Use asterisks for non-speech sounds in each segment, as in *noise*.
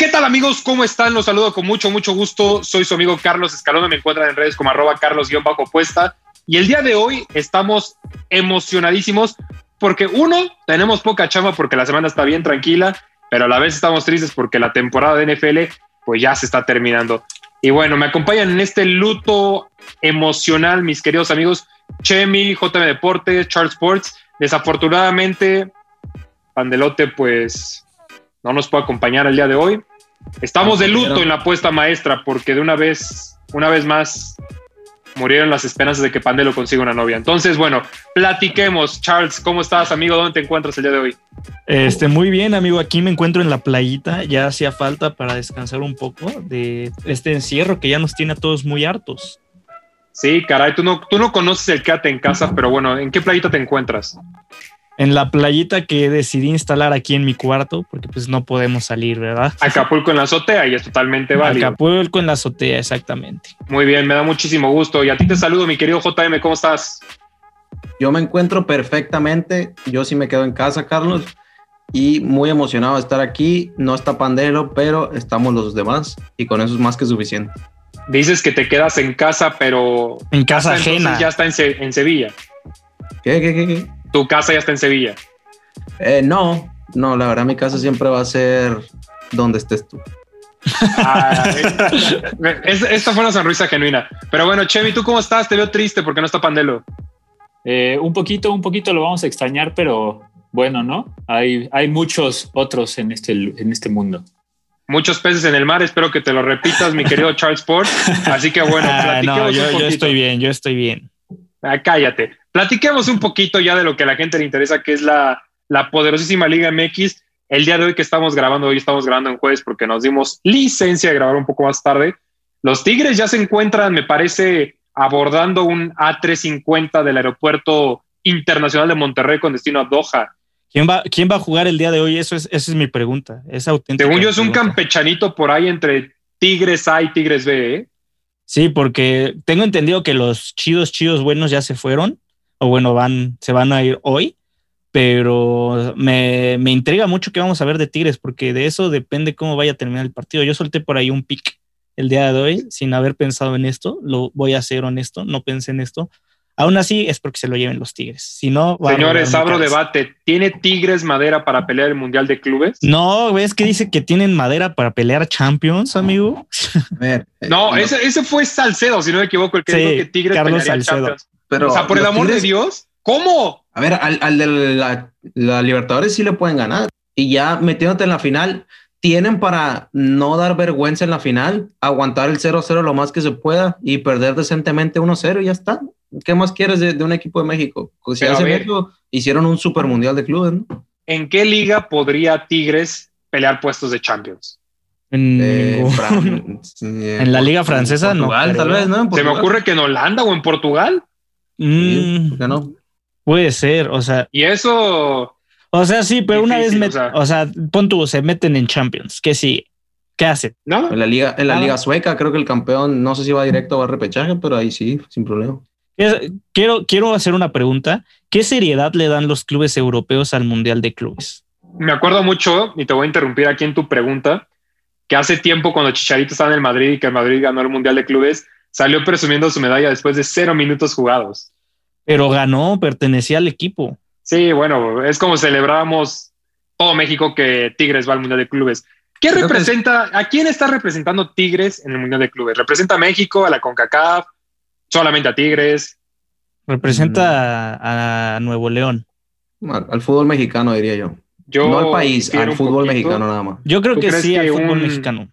¿Qué tal amigos? ¿Cómo están? Los saludo con mucho, mucho gusto. Soy su amigo Carlos Escalón. Me encuentran en redes como arroba carlos-puesta. Y el día de hoy estamos emocionadísimos porque uno, tenemos poca chamba porque la semana está bien tranquila, pero a la vez estamos tristes porque la temporada de NFL pues ya se está terminando. Y bueno, me acompañan en este luto emocional, mis queridos amigos, Chemi, JM Deportes, Charles Sports. Desafortunadamente, Pandelote pues no nos puede acompañar el día de hoy. Estamos de luto en la apuesta maestra porque de una vez, una vez más, murieron las esperanzas de que Pandelo consiga una novia. Entonces, bueno, platiquemos. Charles, ¿cómo estás, amigo? ¿Dónde te encuentras el día de hoy? Este, muy bien, amigo. Aquí me encuentro en la playita. Ya hacía falta para descansar un poco de este encierro que ya nos tiene a todos muy hartos. Sí, caray, tú no, tú no conoces el quédate en casa, pero bueno, ¿en qué playita te encuentras? En la playita que decidí instalar aquí en mi cuarto, porque pues no podemos salir, ¿verdad? Acapulco en la azotea y es totalmente válido. Acapulco en la azotea, exactamente. Muy bien, me da muchísimo gusto. Y a ti te saludo, mi querido JM, ¿cómo estás? Yo me encuentro perfectamente. Yo sí me quedo en casa, Carlos. Y muy emocionado de estar aquí. No está Pandero, pero estamos los demás. Y con eso es más que suficiente. Dices que te quedas en casa, pero... En casa ajena. Ya está en, en Sevilla. ¿Qué, qué, qué, qué? Tu casa ya está en Sevilla. Eh, no, no, la verdad mi casa siempre va a ser donde estés tú. Ah, esta fue una sonrisa genuina. Pero bueno, Chemi, ¿tú cómo estás? Te veo triste porque no está Pandelo. Eh, un poquito, un poquito lo vamos a extrañar, pero bueno, ¿no? Hay, hay muchos otros en este, en este mundo. Muchos peces en el mar, espero que te lo repitas, mi querido Charles Sport. Así que bueno, *laughs* ah, no, yo, yo estoy bien, yo estoy bien. Ah, cállate. Platiquemos un poquito ya de lo que a la gente le interesa, que es la, la poderosísima Liga MX. El día de hoy que estamos grabando, hoy estamos grabando en jueves porque nos dimos licencia de grabar un poco más tarde. Los Tigres ya se encuentran, me parece, abordando un A350 del aeropuerto internacional de Monterrey con destino a Doha. ¿Quién va, quién va a jugar el día de hoy? Eso es, esa es mi pregunta. Es auténtica. Según yo, es un campechanito por ahí entre Tigres A y Tigres B. ¿eh? Sí, porque tengo entendido que los chidos, chidos buenos ya se fueron, o bueno, van, se van a ir hoy, pero me, me intriga mucho que vamos a ver de Tigres, porque de eso depende cómo vaya a terminar el partido. Yo solté por ahí un pick el día de hoy sin haber pensado en esto, lo voy a ser honesto, no pensé en esto, Aún así es porque se lo lleven los Tigres. Si no, Señores, abro debate. ¿Tiene Tigres madera para pelear el Mundial de Clubes? No, ves que dice que tienen madera para pelear Champions, amigo. no, ese, ese, fue Salcedo, si no me equivoco, el que dijo que Tigres Carlos Salcedo. Champions. Pero o sea, por el amor de Dios, ¿cómo? A ver, al, al de la, la Libertadores sí le pueden ganar. Y ya metiéndote en la final, tienen para no dar vergüenza en la final, aguantar el 0-0 lo más que se pueda y perder decentemente 1-0 y ya está. ¿Qué más quieres de, un equipo de México? Pues si hace México hicieron un super mundial de clubes, ¿no? ¿En qué liga podría Tigres pelear puestos de Champions? En, eh, *laughs* en la liga francesa, Portugal, tal vez, ¿no? Se me ocurre que en Holanda o en Portugal. Mm, no? Puede ser, o sea. Y eso. O sea, sí, pero una vez, o sea, pon tú, se meten en Champions, ¿qué sí? ¿Qué hace? ¿No? En la liga, en la liga sueca, creo que el campeón, no sé si va directo o va a repechaje, pero ahí sí, sin problema. Quiero, quiero hacer una pregunta. ¿Qué seriedad le dan los clubes europeos al Mundial de Clubes? Me acuerdo mucho, y te voy a interrumpir aquí en tu pregunta, que hace tiempo cuando Chicharito estaba en el Madrid y que el Madrid ganó el Mundial de Clubes, salió presumiendo su medalla después de cero minutos jugados. Pero ganó, pertenecía al equipo. Sí, bueno, es como celebrábamos todo México que Tigres va al Mundial de Clubes. ¿Qué representa, a quién está representando Tigres en el Mundial de Clubes? ¿Representa a México, a la CONCACAF, solamente a Tigres. Representa mm. a, Nuevo León. Al, fútbol mexicano, diría yo. no al país, al fútbol mexicano nada más. Yo creo que sí, al fútbol mexicano.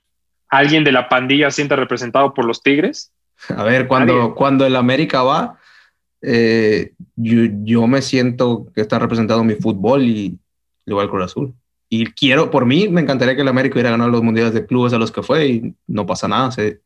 ¿Alguien de la pandilla siente representado por los Tigres? A ver, cuando, cuando el América va, eh, yo, yo, me siento que está representado mi fútbol y igual Cruz Azul. Y quiero, por mí, me encantaría que el América hubiera ganado los mundiales de clubes a los que fue y no pasa nada, ¿sabes?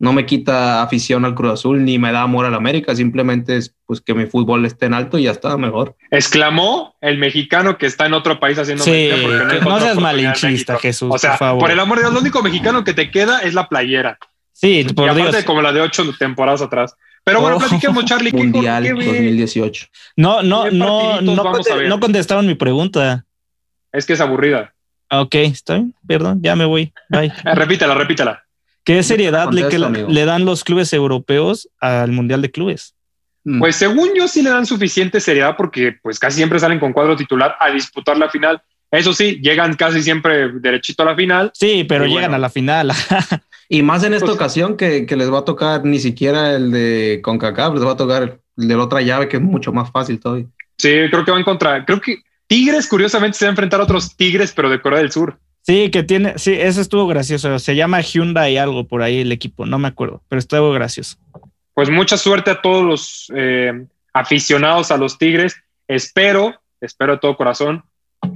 No me quita afición al Cruz Azul ni me da amor al América, simplemente es pues que mi fútbol esté en alto y ya está mejor. Exclamó el mexicano que está en otro país haciendo sí, no, no seas malinchista, Jesús. O sea, por, por, el amor de Dios, lo único mexicano que te queda es la playera. Sí, por y aparte Dios. como la de ocho temporadas atrás. Pero bueno, Oh. platiquemos, Charlie. *laughs* ¿qué- Mundial qué- 2018. No, no, ¿Qué no, no, conte- no contestaron mi pregunta. Es que es aburrida. Ok, está bien, perdón, ya me voy. Bye. *laughs* Repítela, repítela. ¿Qué seriedad le, que le dan los clubes europeos al Mundial de Clubes? Mm. Pues según yo sí le dan suficiente seriedad porque pues casi siempre salen con cuadro titular a disputar la final. Eso sí, llegan casi siempre derechito a la final. Sí, pero llegan bueno. a la final. *laughs* Y más en esta Pues- ocasión que, que les va a tocar ni siquiera el de CONCACAF, les va a tocar el de la otra llave que es mucho más fácil todavía. Sí, creo que van contra. Creo que Tigres, curiosamente, se va a enfrentar a otros Tigres, pero de Corea del Sur. sí, que tiene, sí, eso estuvo gracioso. Se llama Hyundai algo por ahí el equipo, no me acuerdo, pero estuvo gracioso. Pues mucha suerte a todos los eh, aficionados a los Tigres. Espero, espero de todo corazón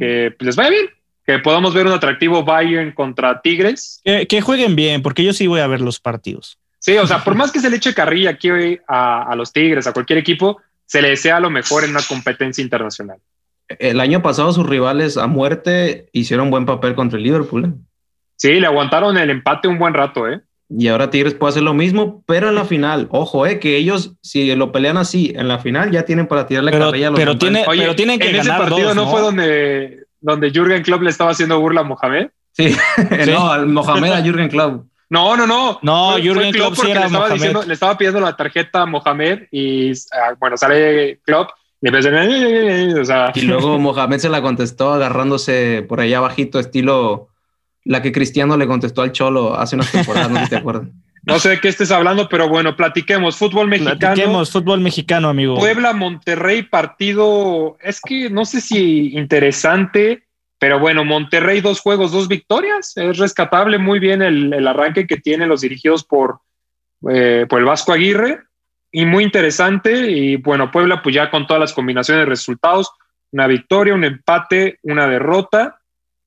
que pues, les vaya bien, que podamos ver un atractivo Bayern contra Tigres. Que, que jueguen bien, porque yo sí voy a ver los partidos. Sí, o sea, por más que se le eche carrilla aquí hoy a, a los Tigres, a cualquier equipo, se le desea lo mejor en una competencia internacional. El año pasado sus rivales a muerte hicieron buen papel contra el Liverpool. ¿eh? Sí, le aguantaron el empate un buen rato, ¿eh? Y ahora Tigres puede hacer lo mismo, pero en la final, ojo, eh, que ellos, si lo pelean así, en la final ya tienen para tirarle Pero- carrilla a los pero tiene- Oye, pero tienen que en ese partido dos, no, ¿no? fue donde, donde Jürgen Klopp le estaba haciendo burla a Mohamed. *laughs* Sí, no, al Mohamed a Jürgen Klopp. No, no, no. No, Fue- Jürgen fue Klopp sí porque era le estaba, diciendo- le estaba pidiendo la tarjeta a Mohamed y ah, bueno, sale Klopp y le empieza a- o sea, Y luego *laughs* Mohamed se la contestó agarrándose por allá abajito, estilo la que Cristiano le contestó al Cholo hace unas temporadas, no sé si te acuerdas. *laughs* no sé de qué estés hablando, pero bueno, platiquemos. Fútbol mexicano. Platiquemos fútbol mexicano, amigo. Puebla, Monterrey, partido, es que no sé si interesante, pero bueno, Monterrey, dos juegos, dos victorias. Es rescatable muy bien el, el arranque que tienen los dirigidos por, eh, por el Vasco Aguirre y muy interesante. Y bueno, Puebla, pues ya con todas las combinaciones de resultados, una victoria, un empate, una derrota.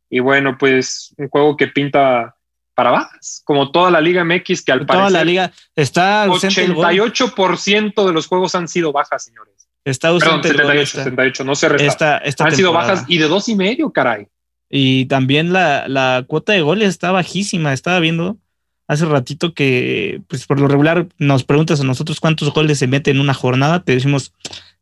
Y bueno, pues un juego que pinta para bajas, como toda la Liga MX, que al Toda parecer la liga está ausente el gol. 88% de los juegos han sido bajas, señores. Está Perdón, ausente el gol 78, esta- 78, no se resta. esta, esta Han sido bajas y de dos y medio, caray. Y también la, la cuota de goles está bajísima. Estaba viendo hace ratito que, pues por lo regular, nos preguntas a nosotros cuántos goles se meten en una jornada. Te decimos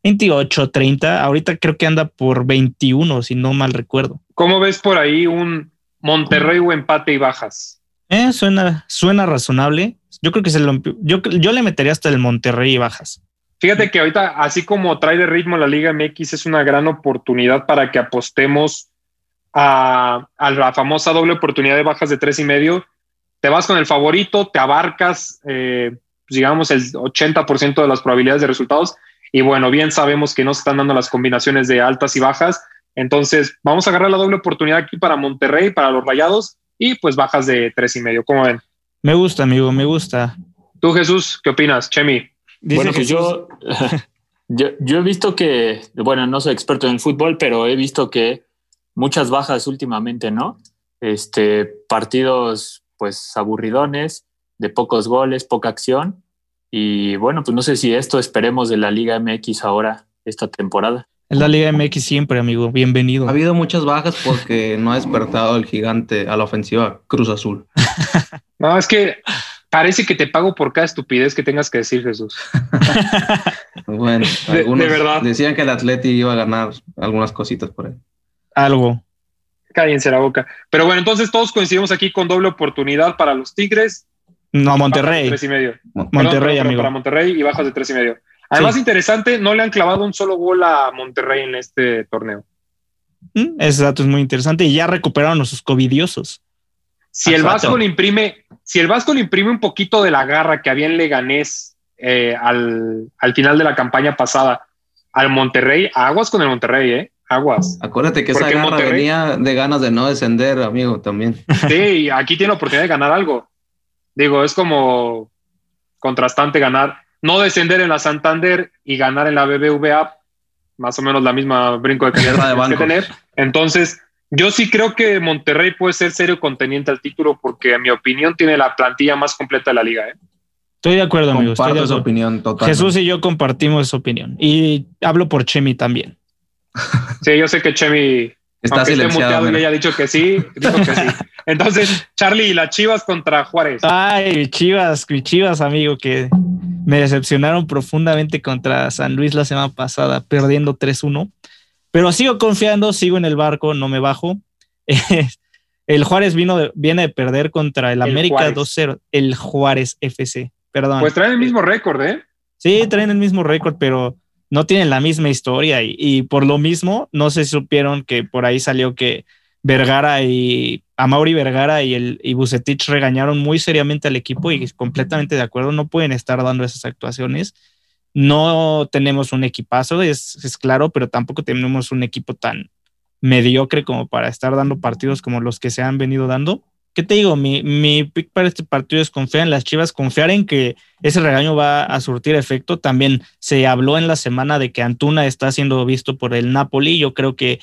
28, 30. Ahorita creo que anda por 21, si no mal recuerdo. ¿Cómo ves por ahí un Monterrey o empate y bajas? Eh, suena, suena razonable. Yo creo que se lo, yo, yo le metería hasta el Monterrey y bajas. Fíjate que ahorita, así como trae de ritmo la Liga MX, es una gran oportunidad para que apostemos a, a la famosa doble oportunidad de bajas de tres y medio. Te vas con el favorito, te abarcas, eh, pues, digamos, el 80% de las probabilidades de resultados. Y bueno, bien sabemos que no se están dando las combinaciones de altas y bajas. Entonces, vamos a agarrar la doble oportunidad aquí para Monterrey, para los Rayados, y pues bajas de tres y medio. ¿Cómo ven? Me gusta, amigo, me gusta. Tú, Jesús, ¿qué opinas? Chemi. Dice bueno, pues Jesús- yo, *laughs* yo, yo he visto que, bueno, no soy experto en el fútbol, pero he visto que muchas bajas últimamente, ¿no? Este, partidos pues aburridones, de pocos goles, poca acción. Y bueno, pues no sé si esto esperemos de la Liga MX ahora, esta temporada. Es la Liga MX siempre, amigo. Bienvenido. Ha habido muchas bajas porque no ha despertado el gigante a la ofensiva Cruz Azul. *laughs* No, es que parece que te pago por cada estupidez que tengas que decir, Jesús. Bueno, *laughs* De- algunos de verdad. decían que el Atleti iba a ganar algunas cositas por ahí. Algo. Cállense la boca. Pero bueno, entonces todos coincidimos aquí con doble oportunidad para los Tigres. No, Monterrey. Tres y medio. Monterrey, perdón, amigo. Para Monterrey y bajas de tres y medio. Además, Sí. interesante, no le han clavado un solo gol a Monterrey en este torneo. Mm, Ese dato es muy interesante. Y ya recuperaron a sus covidiosos. Si el. Vasco le imprime, si el Vasco le imprime un poquito de la garra que había en Leganés eh, al, al final de la campaña pasada al Monterrey, aguas con el Monterrey, ¿eh? Aguas. Acuérdate que esa garra Monterrey- venía de ganas de no descender, amigo, también. *laughs* Sí, y aquí tiene la oportunidad de ganar algo. Digo, es como, contrastante ganar, no descender en la Santander y ganar en la BBVA, más o menos la misma brinco de calidad que tener. Entonces, yo sí creo que Monterrey puede ser serio conteniente al título porque, en mi opinión, tiene la plantilla más completa de la liga. ¿eh? Estoy de acuerdo, amigo. Estoy de esa opinión total. Jesús y yo compartimos esa opinión. Y hablo por Chemi también. *laughs* Sí, yo sé que Chemi está aunque esté muteado y haya dicho que sí, dijo que sí. *laughs* Entonces, Charlie, las Chivas contra Juárez. Ay, Chivas, Chivas, amigo, que me decepcionaron profundamente contra San Luis la semana pasada, perdiendo 3-1. Pero sigo confiando, sigo en el barco, no me bajo. *laughs* el Juárez vino viene de perder contra el, América 2-0, el Juárez FC, perdón. Pues traen el mismo récord, ¿eh? Sí, traen el mismo récord, pero no tienen la misma historia y, por lo mismo no se supieron que por ahí salió que Vergara y a Mauri Vergara y el y Bucetich regañaron muy seriamente al equipo y completamente de acuerdo, no pueden estar dando esas actuaciones no tenemos un equipazo, es, es claro, pero tampoco tenemos un equipo tan mediocre como para estar dando partidos como los que se han venido dando. ¿Qué te digo? Mi, mi pick para este partido es confiar en las Chivas, confiar en que ese regaño va a surtir efecto. También se habló en la semana de que Antuna está siendo visto por el Napoli. Yo creo que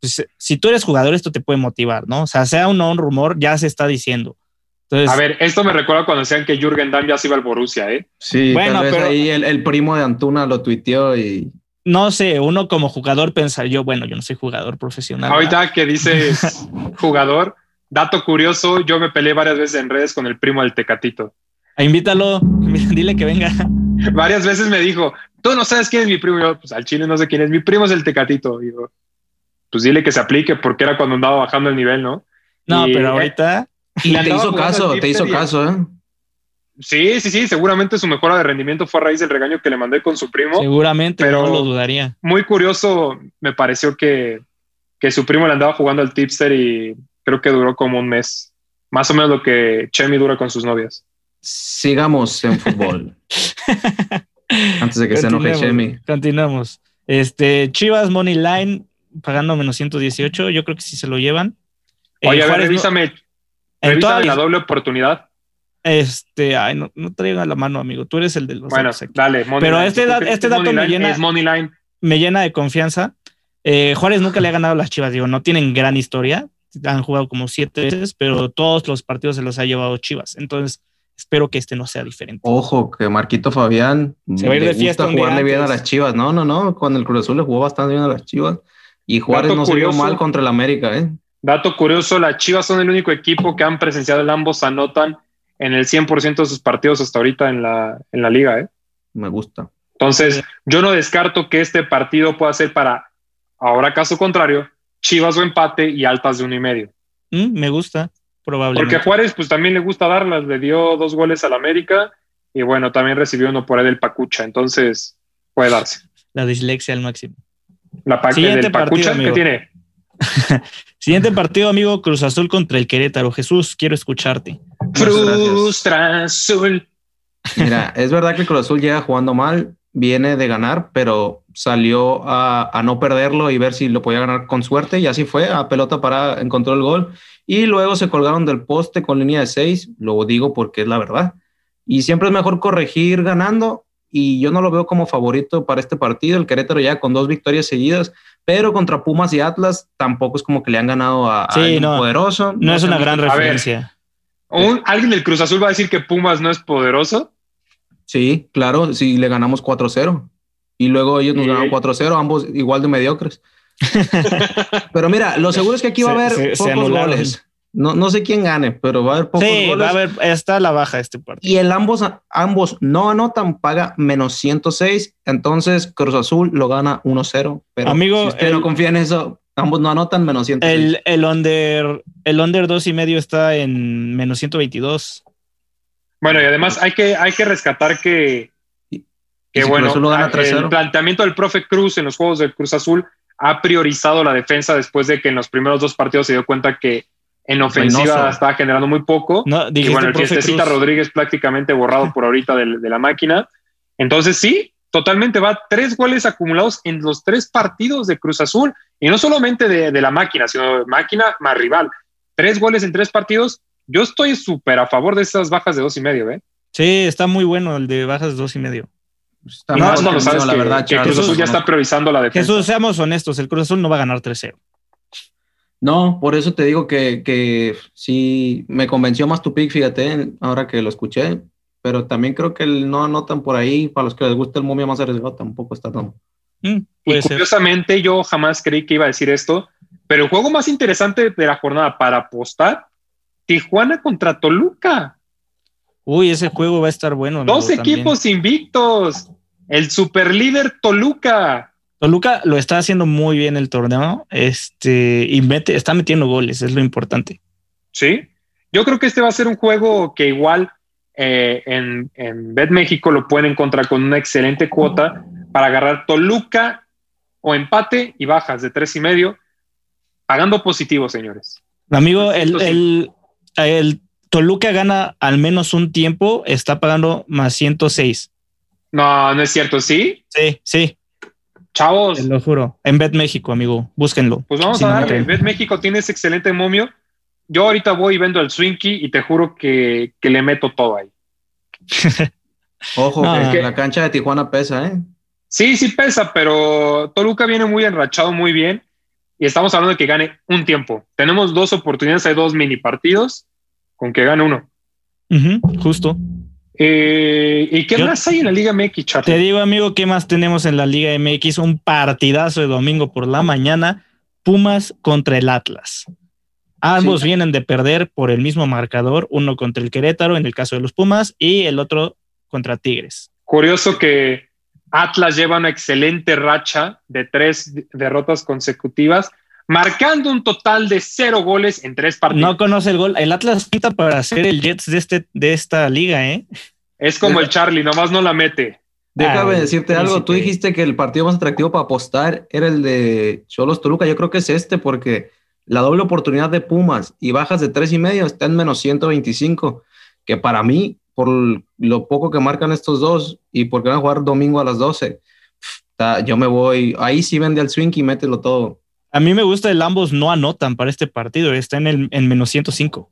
pues, si tú eres jugador, esto te puede motivar, ¿no? O sea, sea o no un rumor, ya se está diciendo a ver, esto me recuerda cuando decían que Jürgen Damm ya se iba al Borussia, ¿eh? Sí, bueno, pero ahí el, primo de Antuna lo tuiteó y. No sé, uno como jugador pensar yo, bueno, yo no soy jugador profesional. Ahorita que dices *laughs* jugador, dato curioso, yo me peleé varias veces en redes con el primo del Tecatito. Ah, invítalo, *laughs* dile que venga. Varias veces me dijo, tú no sabes quién es mi primo. Yo, pues al chile no sé quién es. Mi primo es el Tecatito. Digo, pues dile que se aplique porque era cuando andaba bajando el nivel, ¿no? No, pero ahorita y te hizo caso, te hizo caso, ¿eh? Sí, sí, sí, seguramente su mejora de rendimiento fue a raíz del regaño que le mandé con su primo. Seguramente, pero no lo dudaría. Muy curioso, me pareció que, que su primo le andaba jugando al tipster y creo que duró como un mes. Más o menos lo que Chemi dura con sus novias. Sigamos en fútbol. *laughs* Antes de que se enoje Chemi. Continuamos. Este, Chivas Money Line pagando menos 118. Yo creo que sí se lo llevan. Oye, a ver, revísame. Revisa la doble oportunidad. Este, ay, no, no traiga la mano, amigo. Tú eres el de los. Bueno, dale. Pero este, este dato me llena, me llena de confianza. Eh, Juárez nunca le ha ganado a las Chivas. Digo, no tienen gran historia. Han jugado como siete veces, pero todos los partidos se los ha llevado Chivas. Entonces, espero que este no sea diferente. Ojo, que Marquito Fabián se va a ir de fiesta gusta jugarle bien a las Chivas. No, no, no. Cuando el Cruz Azul le jugó bastante bien a las Chivas. Y Juárez no se vio mal contra el América, ¿eh? Dato curioso, las Chivas son el único equipo que han presenciado el ambos anotan en el 100% de sus partidos hasta ahorita en la, en la liga. ¿eh? Me gusta. Entonces, yo no descarto que este partido pueda ser para, ahora caso contrario, Chivas o empate y altas de uno y medio. Mm, me gusta, probablemente. Porque Juárez, pues también le gusta darlas, le dio dos goles al América y bueno, también recibió uno por ahí del Pacucha, entonces puede darse. La dislexia al máximo. La pa del Pacucha, ¿qué tiene? *laughs* Siguiente partido, amigo, Cruz Azul contra el Querétaro. Jesús, quiero escucharte. Frustra Azul. Mira, es verdad que el Cruz Azul llega jugando mal, viene de ganar, pero salió a, no perderlo y ver si lo podía ganar con suerte y así fue, a pelota para encontró el gol y luego se colgaron del poste con línea de seis, lo digo porque es la verdad. Y siempre es mejor corregir ganando y yo no lo veo como favorito para este partido. El Querétaro ya con dos victorias seguidas, pero contra Pumas y Atlas tampoco es como que le han ganado a, sí, poderoso. No, es una gran referencia. ¿Alguien del Cruz Azul va a decir que Pumas no es poderoso? Sí, claro, si le ganamos 4-0 y luego ellos nos ganaron 4-0, ambos igual de mediocres. *laughs* pero mira, lo seguro es que aquí va a haber pocos goles. No, no sé quién gane, pero va a haber pocos sí, va a haber, está la baja este partido. Y el ambos, ambos no anotan, paga menos 106. Entonces Cruz Azul lo gana 1-0. Pero Amigo, si usted no confía en eso, ambos no anotan, menos 106. El, el under, el under 2 y medio está en menos 122. Bueno, y además hay que, hay que rescatar que, que bueno, el planteamiento del profe Cruz en los juegos del Cruz Azul ha priorizado la defensa después de que en los primeros dos partidos se dio cuenta que en ofensiva estaba generando muy poco. y bueno, el fiestecita Rodríguez prácticamente borrado *laughs* por ahorita de, la máquina. Entonces, sí, totalmente va tres goles acumulados en los tres partidos de Cruz Azul. Y no solamente de, la máquina, sino de máquina más rival. Tres goles en tres partidos. Yo estoy súper a favor de esas bajas de dos y medio, ¿eh? Sí, está muy bueno el de bajas dos y medio. Está No, el sabes la que, verdad, que. Cruz Azul ya está priorizando la defensa. Jesús, seamos honestos, el Cruz Azul no va a ganar 3-0. No, por eso te digo que, que sí me convenció más tu pick, fíjate, ahora que lo escuché. Pero también creo que el no anotan por ahí. Para los que les gusta el momio más arriesgado, tampoco está tan. Mm, Y ser. curiosamente, yo jamás creí que iba a decir esto, pero el juego más interesante de la jornada para apostar, Tijuana contra Toluca. Uy, ese juego va a estar bueno. amigo, Dos también. equipos invictos. El superlíder Toluca. Toluca lo está haciendo muy bien el torneo. Este, y mete, está metiendo goles, es lo importante. Sí. Yo creo que este va a ser un juego que igual eh, en, en Bet México lo pueden encontrar con una excelente cuota para agarrar Toluca o empate y bajas de tres y medio, pagando positivo, señores. Amigo, el, el, el Toluca gana al menos un tiempo, está pagando más 106. No, no es cierto, ¿sí? Sí, sí, Chavos, te lo juro. En Bet México, amigo, búsquenlo. pues vamos Si a darle. Bet México tiene ese excelente momio. Yo ahorita voy y vendo el Swinky y te juro que, que le meto todo ahí. *laughs* Ojo, No, que es que- la cancha de Tijuana pesa, ¿eh? Sí, sí pesa, pero Toluca viene muy enrachado, muy bien. Y estamos hablando de que gane un tiempo. Tenemos dos oportunidades, hay dos mini partidos con que gane uno. Justo. Eh, ¿Y qué Yo- más hay en la Liga MX, Charlie? Te digo, amigo, ¿qué más tenemos en la Liga MX? Un partidazo de domingo por la mañana. Pumas contra el Atlas. Ambos Sí. vienen de perder por el mismo marcador, uno contra el Querétaro en el caso de los Pumas y el otro contra Tigres. Curioso que Atlas lleva una excelente racha de tres derrotas consecutivas, marcando un total de cero goles en tres partidos. No conoce el gol. El Atlas pinta para ser el Jets de, este, de esta liga, ¿eh? es como el Charlie, nomás no la mete. Déjame decirte príncipe. algo. Tú dijiste que el partido más atractivo para apostar era el de Cholos Toluca. Yo creo que es este porque la doble oportunidad de Pumas y bajas de tres y medio está en menos 125, que para mí, por lo poco que marcan estos dos y porque van a jugar domingo a las 12, está- yo me voy. Ahí sí vende al swing y mételo todo. A mí me gusta el ambos no anotan para este partido. Está en el en menos 105.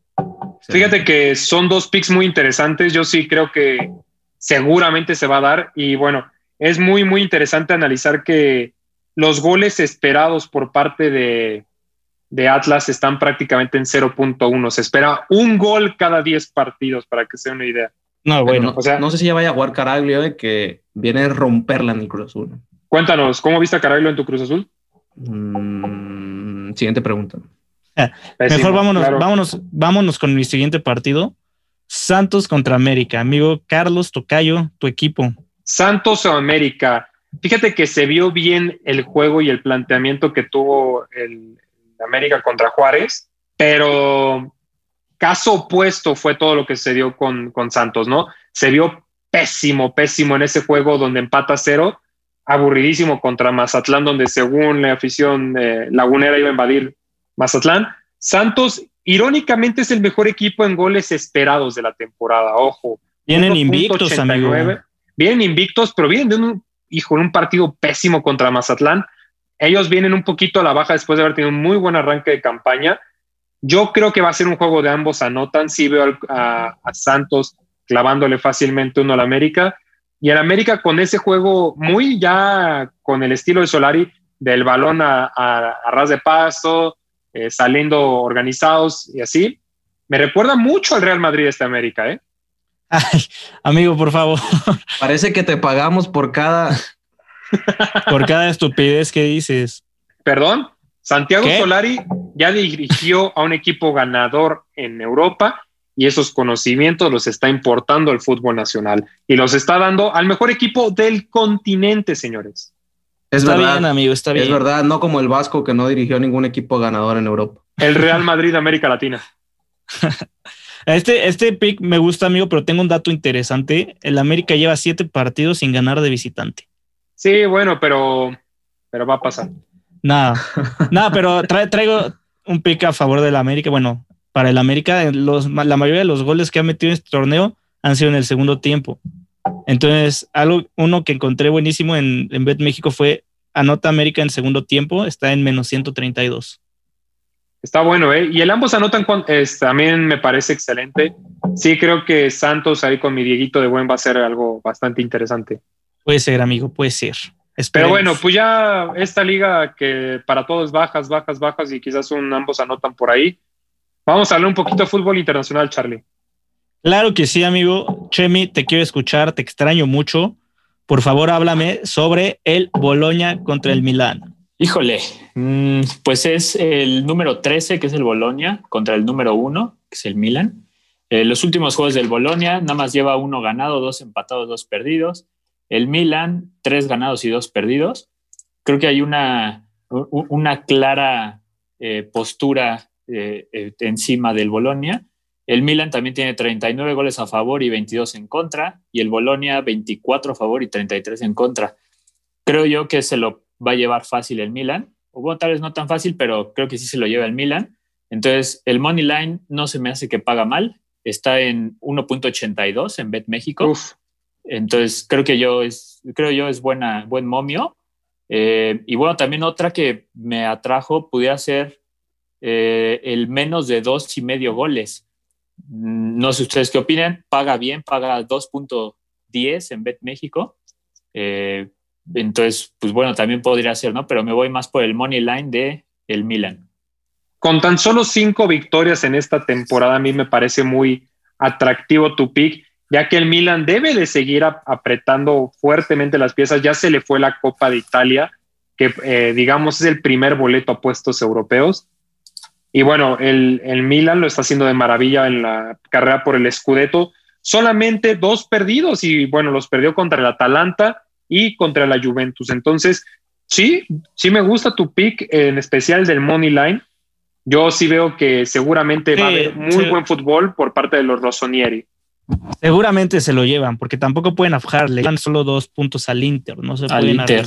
Fíjate que son dos picks muy interesantes. Yo sí creo que seguramente se va a dar. Y bueno, es muy, muy interesante analizar que los goles esperados por parte de, de Atlas están prácticamente en 0.1. Se espera un gol cada 10 partidos, para que se den una idea. No, bueno. no, o sea- no sé si ya vaya a jugar Caraglio, eh, que viene a romperla en el Cruz Azul. Cuéntanos, ¿cómo viste a Caraglio en tu Cruz Azul? Mm, siguiente pregunta. Pésimo, Mejor vámonos, claro. vámonos, vámonos con mi siguiente partido. Santos contra América. Amigo Carlos Tocayo, tu equipo. Santos o América. Fíjate que se vio bien el juego y el planteamiento que tuvo el América contra Juárez, pero caso opuesto fue todo lo que se dio con, con Santos, ¿no? Se vio pésimo, pésimo en ese juego donde empata cero, aburridísimo contra Mazatlán, donde según la afición eh, lagunera iba a invadir Mazatlán. Santos, irónicamente, es el mejor equipo en goles esperados de la temporada, ojo. Vienen invictos, amigo. 1.89. Vienen invictos, pero vienen de un, hijo, un partido pésimo contra Mazatlán. Ellos vienen un poquito a la baja después de haber tenido un muy buen arranque de campaña. Yo creo que va a ser un juego de ambos anotan. Sí veo a Santos clavándole fácilmente uno al América. Y el América con ese juego muy ya con el estilo de Solari, del balón a, a- a ras de paso, eh, saliendo organizados y así. Me recuerda mucho al Real Madrid este América, ¿eh? Ay, amigo, por favor, Parece que te pagamos por cada. *laughs* por cada estupidez que dices. Perdón, Santiago ¿Qué? Solari ya dirigió a un equipo ganador en Europa y esos conocimientos los está importando al fútbol nacional y los está dando al mejor equipo del continente, señores. Es está verdad. bien, amigo, está bien. Es verdad, no como el Vasco que no dirigió ningún equipo ganador en Europa. El Real Madrid de América Latina. *laughs* Este, este pick me gusta, amigo, pero tengo un dato interesante. El América lleva siete partidos sin ganar de visitante. Sí, bueno, pero, pero va a pasar. Nada, nada, pero tra- traigo un pick a favor del América. Bueno, para el América, los, la mayoría de los goles que ha metido en este torneo han sido en el segundo tiempo. Entonces, algo, uno que encontré buenísimo en, en Bet México fue anota América en segundo tiempo, está en menos 132. Está bueno, ¿eh? Y el ambos anotan también me parece excelente. Sí, creo que Santos ahí con mi Dieguito de Buen va a ser algo bastante interesante. Puede ser, amigo, puede ser. Pero bueno, pues ya esta liga que para todos bajas, bajas, bajas y quizás un ambos anotan por ahí. Vamos a hablar un poquito de fútbol internacional, Charlie. Claro que sí, amigo. Chemi, te quiero escuchar, te extraño mucho. Por favor, háblame sobre el Boloña contra el Milán. Híjole, mm, pues es el número 13, que es el Boloña, contra el número 1, que es el Milan. Eh, los últimos juegos del Boloña, nada más lleva uno ganado, dos empatados, dos perdidos. El Milan, tres ganados y dos perdidos. Creo que hay una, una clara eh, postura eh, encima del Bolonia. El Milan también tiene 39 goles a favor y 22 en contra, y el Bolonia 24 a favor y 33 en contra. Creo yo que se lo va a llevar fácil el Milan, o bueno, tal vez no tan fácil, pero creo que sí se lo lleva el Milan. Entonces, el Money Line no se me hace que paga mal, está en 1.82 en Bet México. Entonces, creo que yo es, creo yo es buena, buen momio. Eh, y bueno, también otra que me atrajo pudiera ser eh, el menos de dos y medio goles. Mm, no sé ustedes qué opinan, paga bien, paga 2.10 en Bet México. Eh, entonces, pues bueno, también podría ser, ¿no? Pero me voy más por el money line de el Milan. Con tan solo cinco victorias en esta temporada, a mí me parece muy atractivo tu pick, ya que el Milan debe de seguir apretando fuertemente las piezas. Ya se le fue la Copa de Italia, que eh, digamos es el primer boleto a puestos europeos. Y bueno, el, el, Milan lo está haciendo de maravilla en la carrera por el Scudetto. Solamente dos perdidos y bueno, los perdió contra el Atalanta y contra la Juventus. Entonces, sí, sí me gusta tu pick, en especial del Money Line. Yo sí veo que seguramente va a haber muy buen fútbol por parte de los Rossonieri. Seguramente se lo llevan, porque tampoco pueden afjar, le dan solo dos puntos al Inter, no se pueden Inter,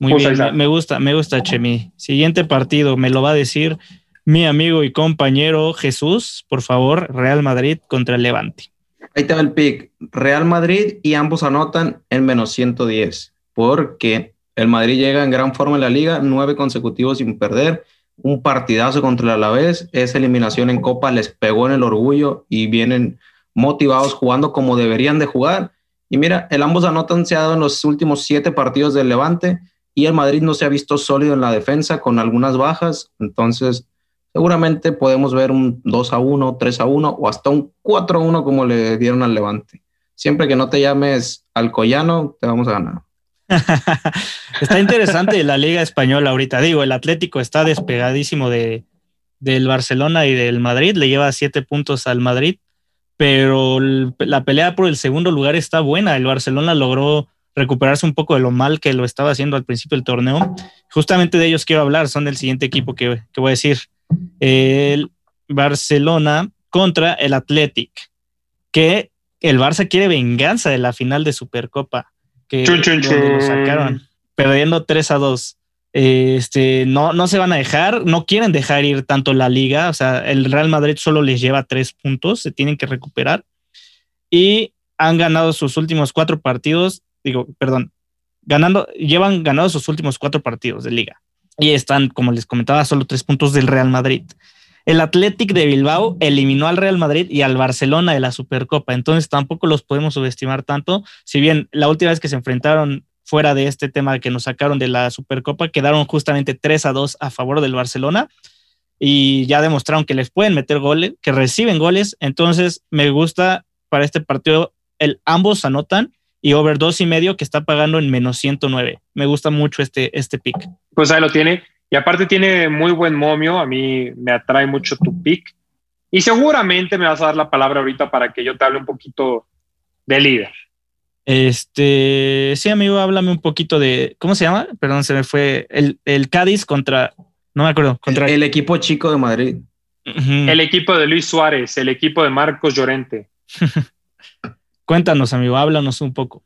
Muy pues bien, me gusta, me gusta Chemi. Siguiente partido, me lo va a decir mi amigo y compañero Jesús, por favor, Real Madrid contra el Levante. Ahí te el pick. Real Madrid y ambos anotan en menos 110, porque el Madrid llega en gran forma en la liga, nueve consecutivos sin perder, un partidazo contra el Alavés, esa eliminación en Copa les pegó en el orgullo y vienen motivados jugando como deberían de jugar. Y mira, el ambos anotan se ha dado en los últimos siete partidos del Levante y el Madrid no se ha visto sólido en la defensa con algunas bajas, entonces seguramente podemos ver un 2 a 1, 3 a 1 o hasta un 4 a 1 como le dieron al Levante. Siempre que no te llames Alcoyano, te vamos a ganar. *laughs* está interesante la Liga Española ahorita. Digo, el Atlético está despegadísimo de, del Barcelona y del Madrid, le lleva siete puntos al Madrid, pero la pelea por el segundo lugar está buena. El Barcelona logró recuperarse un poco de lo mal que lo estaba haciendo al principio del torneo. Justamente de ellos quiero hablar, son del siguiente equipo que, que voy a decir el Barcelona contra el Athletic, que el Barça quiere venganza de la final de Supercopa, que lo sacaron perdiendo 3 a 2. Este, no, no se van a dejar, no quieren dejar ir tanto la liga, o sea, el Real Madrid solo les lleva tres puntos, se tienen que recuperar. Y han ganado sus últimos cuatro partidos, digo, perdón, ganando, llevan ganado sus últimos cuatro partidos de liga y están, como les comentaba, solo tres puntos del Real Madrid. El Athletic de Bilbao eliminó al Real Madrid y al Barcelona de la Supercopa, entonces tampoco los podemos subestimar tanto. Si bien la última vez que se enfrentaron fuera de este tema que nos sacaron de la Supercopa, quedaron justamente 3 a 2 a favor del Barcelona y ya demostraron que les pueden meter goles, que reciben goles. Entonces me gusta para este partido, el ambos anotan y over dos y medio que está pagando en menos 109. Me gusta mucho este, este pick. Pues ahí lo tiene. Y aparte tiene muy buen momio. A mí me atrae mucho tu pick. Y seguramente me vas a dar la palabra ahorita para que yo te hable un poquito de líder. Este, sí, amigo, háblame un poquito de, ¿cómo se llama? Perdón, se me fue el, el Cádiz contra, no me acuerdo, contra el, equipo chico de Madrid. El equipo de Luis Suárez, el equipo de Marcos Llorente. *laughs* Cuéntanos, amigo, háblanos un poco.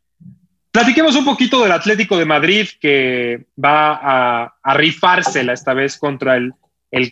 Platiquemos un poquito del Atlético de Madrid que va a, rifársela esta vez contra el,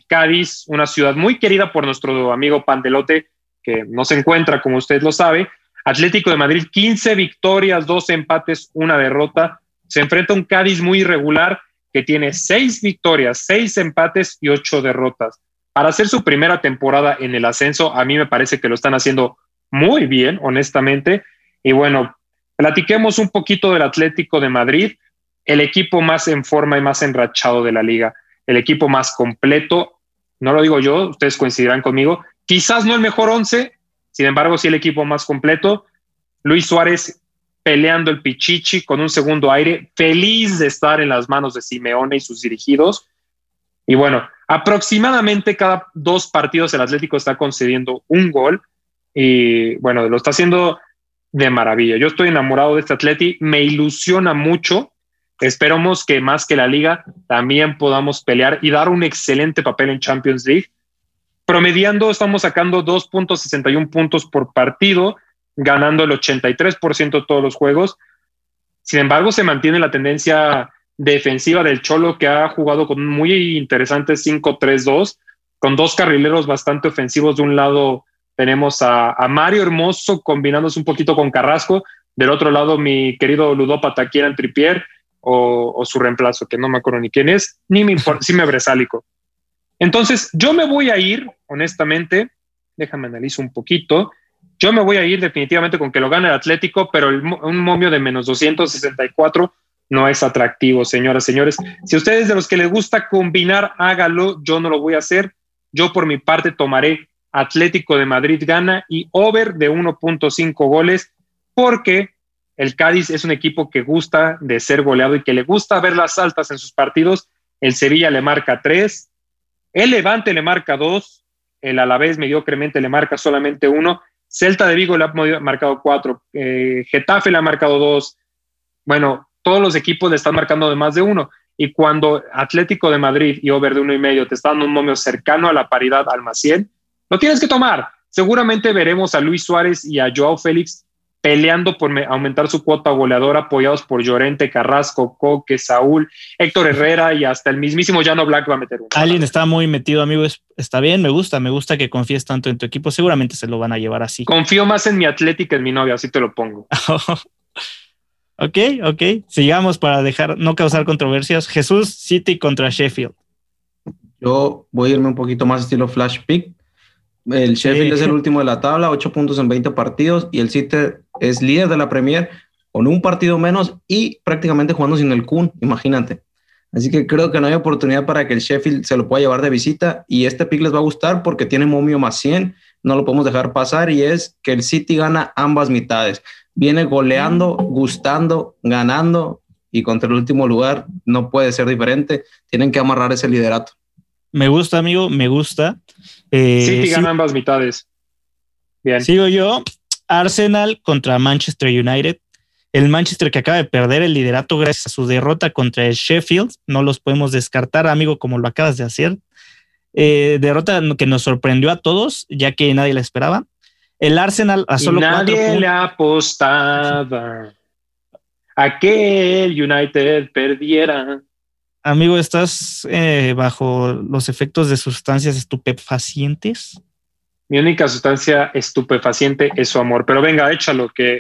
Cádiz, una ciudad muy querida por nuestro amigo Pandelote, que no se encuentra, como usted lo sabe. Atlético de Madrid, 15 victorias, 12 empates, una derrota. Se enfrenta a un Cádiz muy irregular que tiene 6 victorias, 6 empates y 8 derrotas. para hacer su primera temporada en el ascenso, a mí me parece que lo están haciendo muy bien, honestamente. Y bueno, platiquemos un poquito del Atlético de Madrid, el equipo más en forma y más enrachado de la liga, el equipo más completo. No lo digo yo, ustedes coincidirán conmigo. Quizás no el mejor once, sin embargo, sí el equipo más completo. Luis Suárez peleando el pichichi con un segundo aire, feliz de estar en las manos de Simeone y sus dirigidos. Y bueno, aproximadamente cada dos partidos el Atlético está concediendo un gol y bueno, lo está haciendo de maravilla. Yo estoy enamorado de este Atleti, me ilusiona mucho. Esperamos que más que la liga también podamos pelear y dar un excelente papel en Champions League. Promediando, estamos sacando 2.61 puntos por partido, ganando el 83% de todos los juegos. Sin embargo, se mantiene la tendencia defensiva del Cholo que ha jugado con muy interesante 5-3-2, con dos carrileros bastante ofensivos. De un lado tenemos a, Mario Hermoso combinándose un poquito con Carrasco, del otro lado mi querido ludópata Kieran Tripier o, su reemplazo, que no me acuerdo ni quién es, ni me importa, sí me bresálico. Entonces, yo me voy a ir, honestamente, déjame analizo un poquito, yo me voy a ir definitivamente con que lo gane el Atlético, pero un momio de menos 264 no es atractivo, señoras, señores. Si ustedes de los que les gusta combinar, hágalo. Yo no lo voy a hacer. Yo por mi parte tomaré Atlético de Madrid gana y over de 1.5 goles porque el Cádiz es un equipo que gusta de ser goleado y que le gusta ver las altas en sus partidos. El Sevilla le marca 3, el Levante le marca 2, el Alavés mediocremente le marca solamente 1, Celta de Vigo le ha marcado 4, eh, Getafe le ha marcado 2. Bueno, todos los equipos le están marcando de más de uno. Y cuando Atlético de Madrid y over de uno y medio te están dando un momio cercano a la paridad al más 100, lo tienes que tomar. Seguramente veremos a Luis Suárez y a Joao Félix peleando por aumentar su cuota goleadora, apoyados por Llorente, Carrasco, Coque, Saúl, Héctor Herrera y hasta el mismísimo Llano Black va a meter uno. Alguien está muy metido, amigo. Está bien, me gusta, me gusta que confíes tanto en tu equipo. Seguramente se lo van a llevar así. *laughs* Confío más en mi Atlético que en mi novia, así te lo pongo. Ok, ok. Sigamos para dejar, no causar controversias. Jesús City contra Sheffield. Yo voy a irme un poquito más estilo flash pick. El Sheffield es el último de la tabla, 8 puntos en 20 partidos, y el City es líder de la Premier con un partido menos y prácticamente jugando sin el Kun, imagínate. Así que creo que no hay oportunidad para que el Sheffield se lo pueda llevar de visita y este pick les va a gustar porque tiene momio más 100, no lo podemos dejar pasar y es que el City gana ambas mitades viene goleando, gustando, ganando y contra el último lugar no puede ser diferente. Tienen que amarrar ese liderato. Me gusta, amigo, me gusta. Eh, City gana ambas mitades. Bien. Sigo yo. Arsenal contra Manchester United. El Manchester que acaba de perder el liderato gracias a su derrota contra el Sheffield. No los podemos descartar, amigo, como lo acabas de hacer. Eh, derrota que nos sorprendió a todos, ya que nadie la esperaba. El Arsenal a solo y nadie le apostaba a que el United perdiera. Amigo, ¿estás eh, bajo los efectos de sustancias estupefacientes? Mi única sustancia estupefaciente es su amor. Pero venga, échalo, que,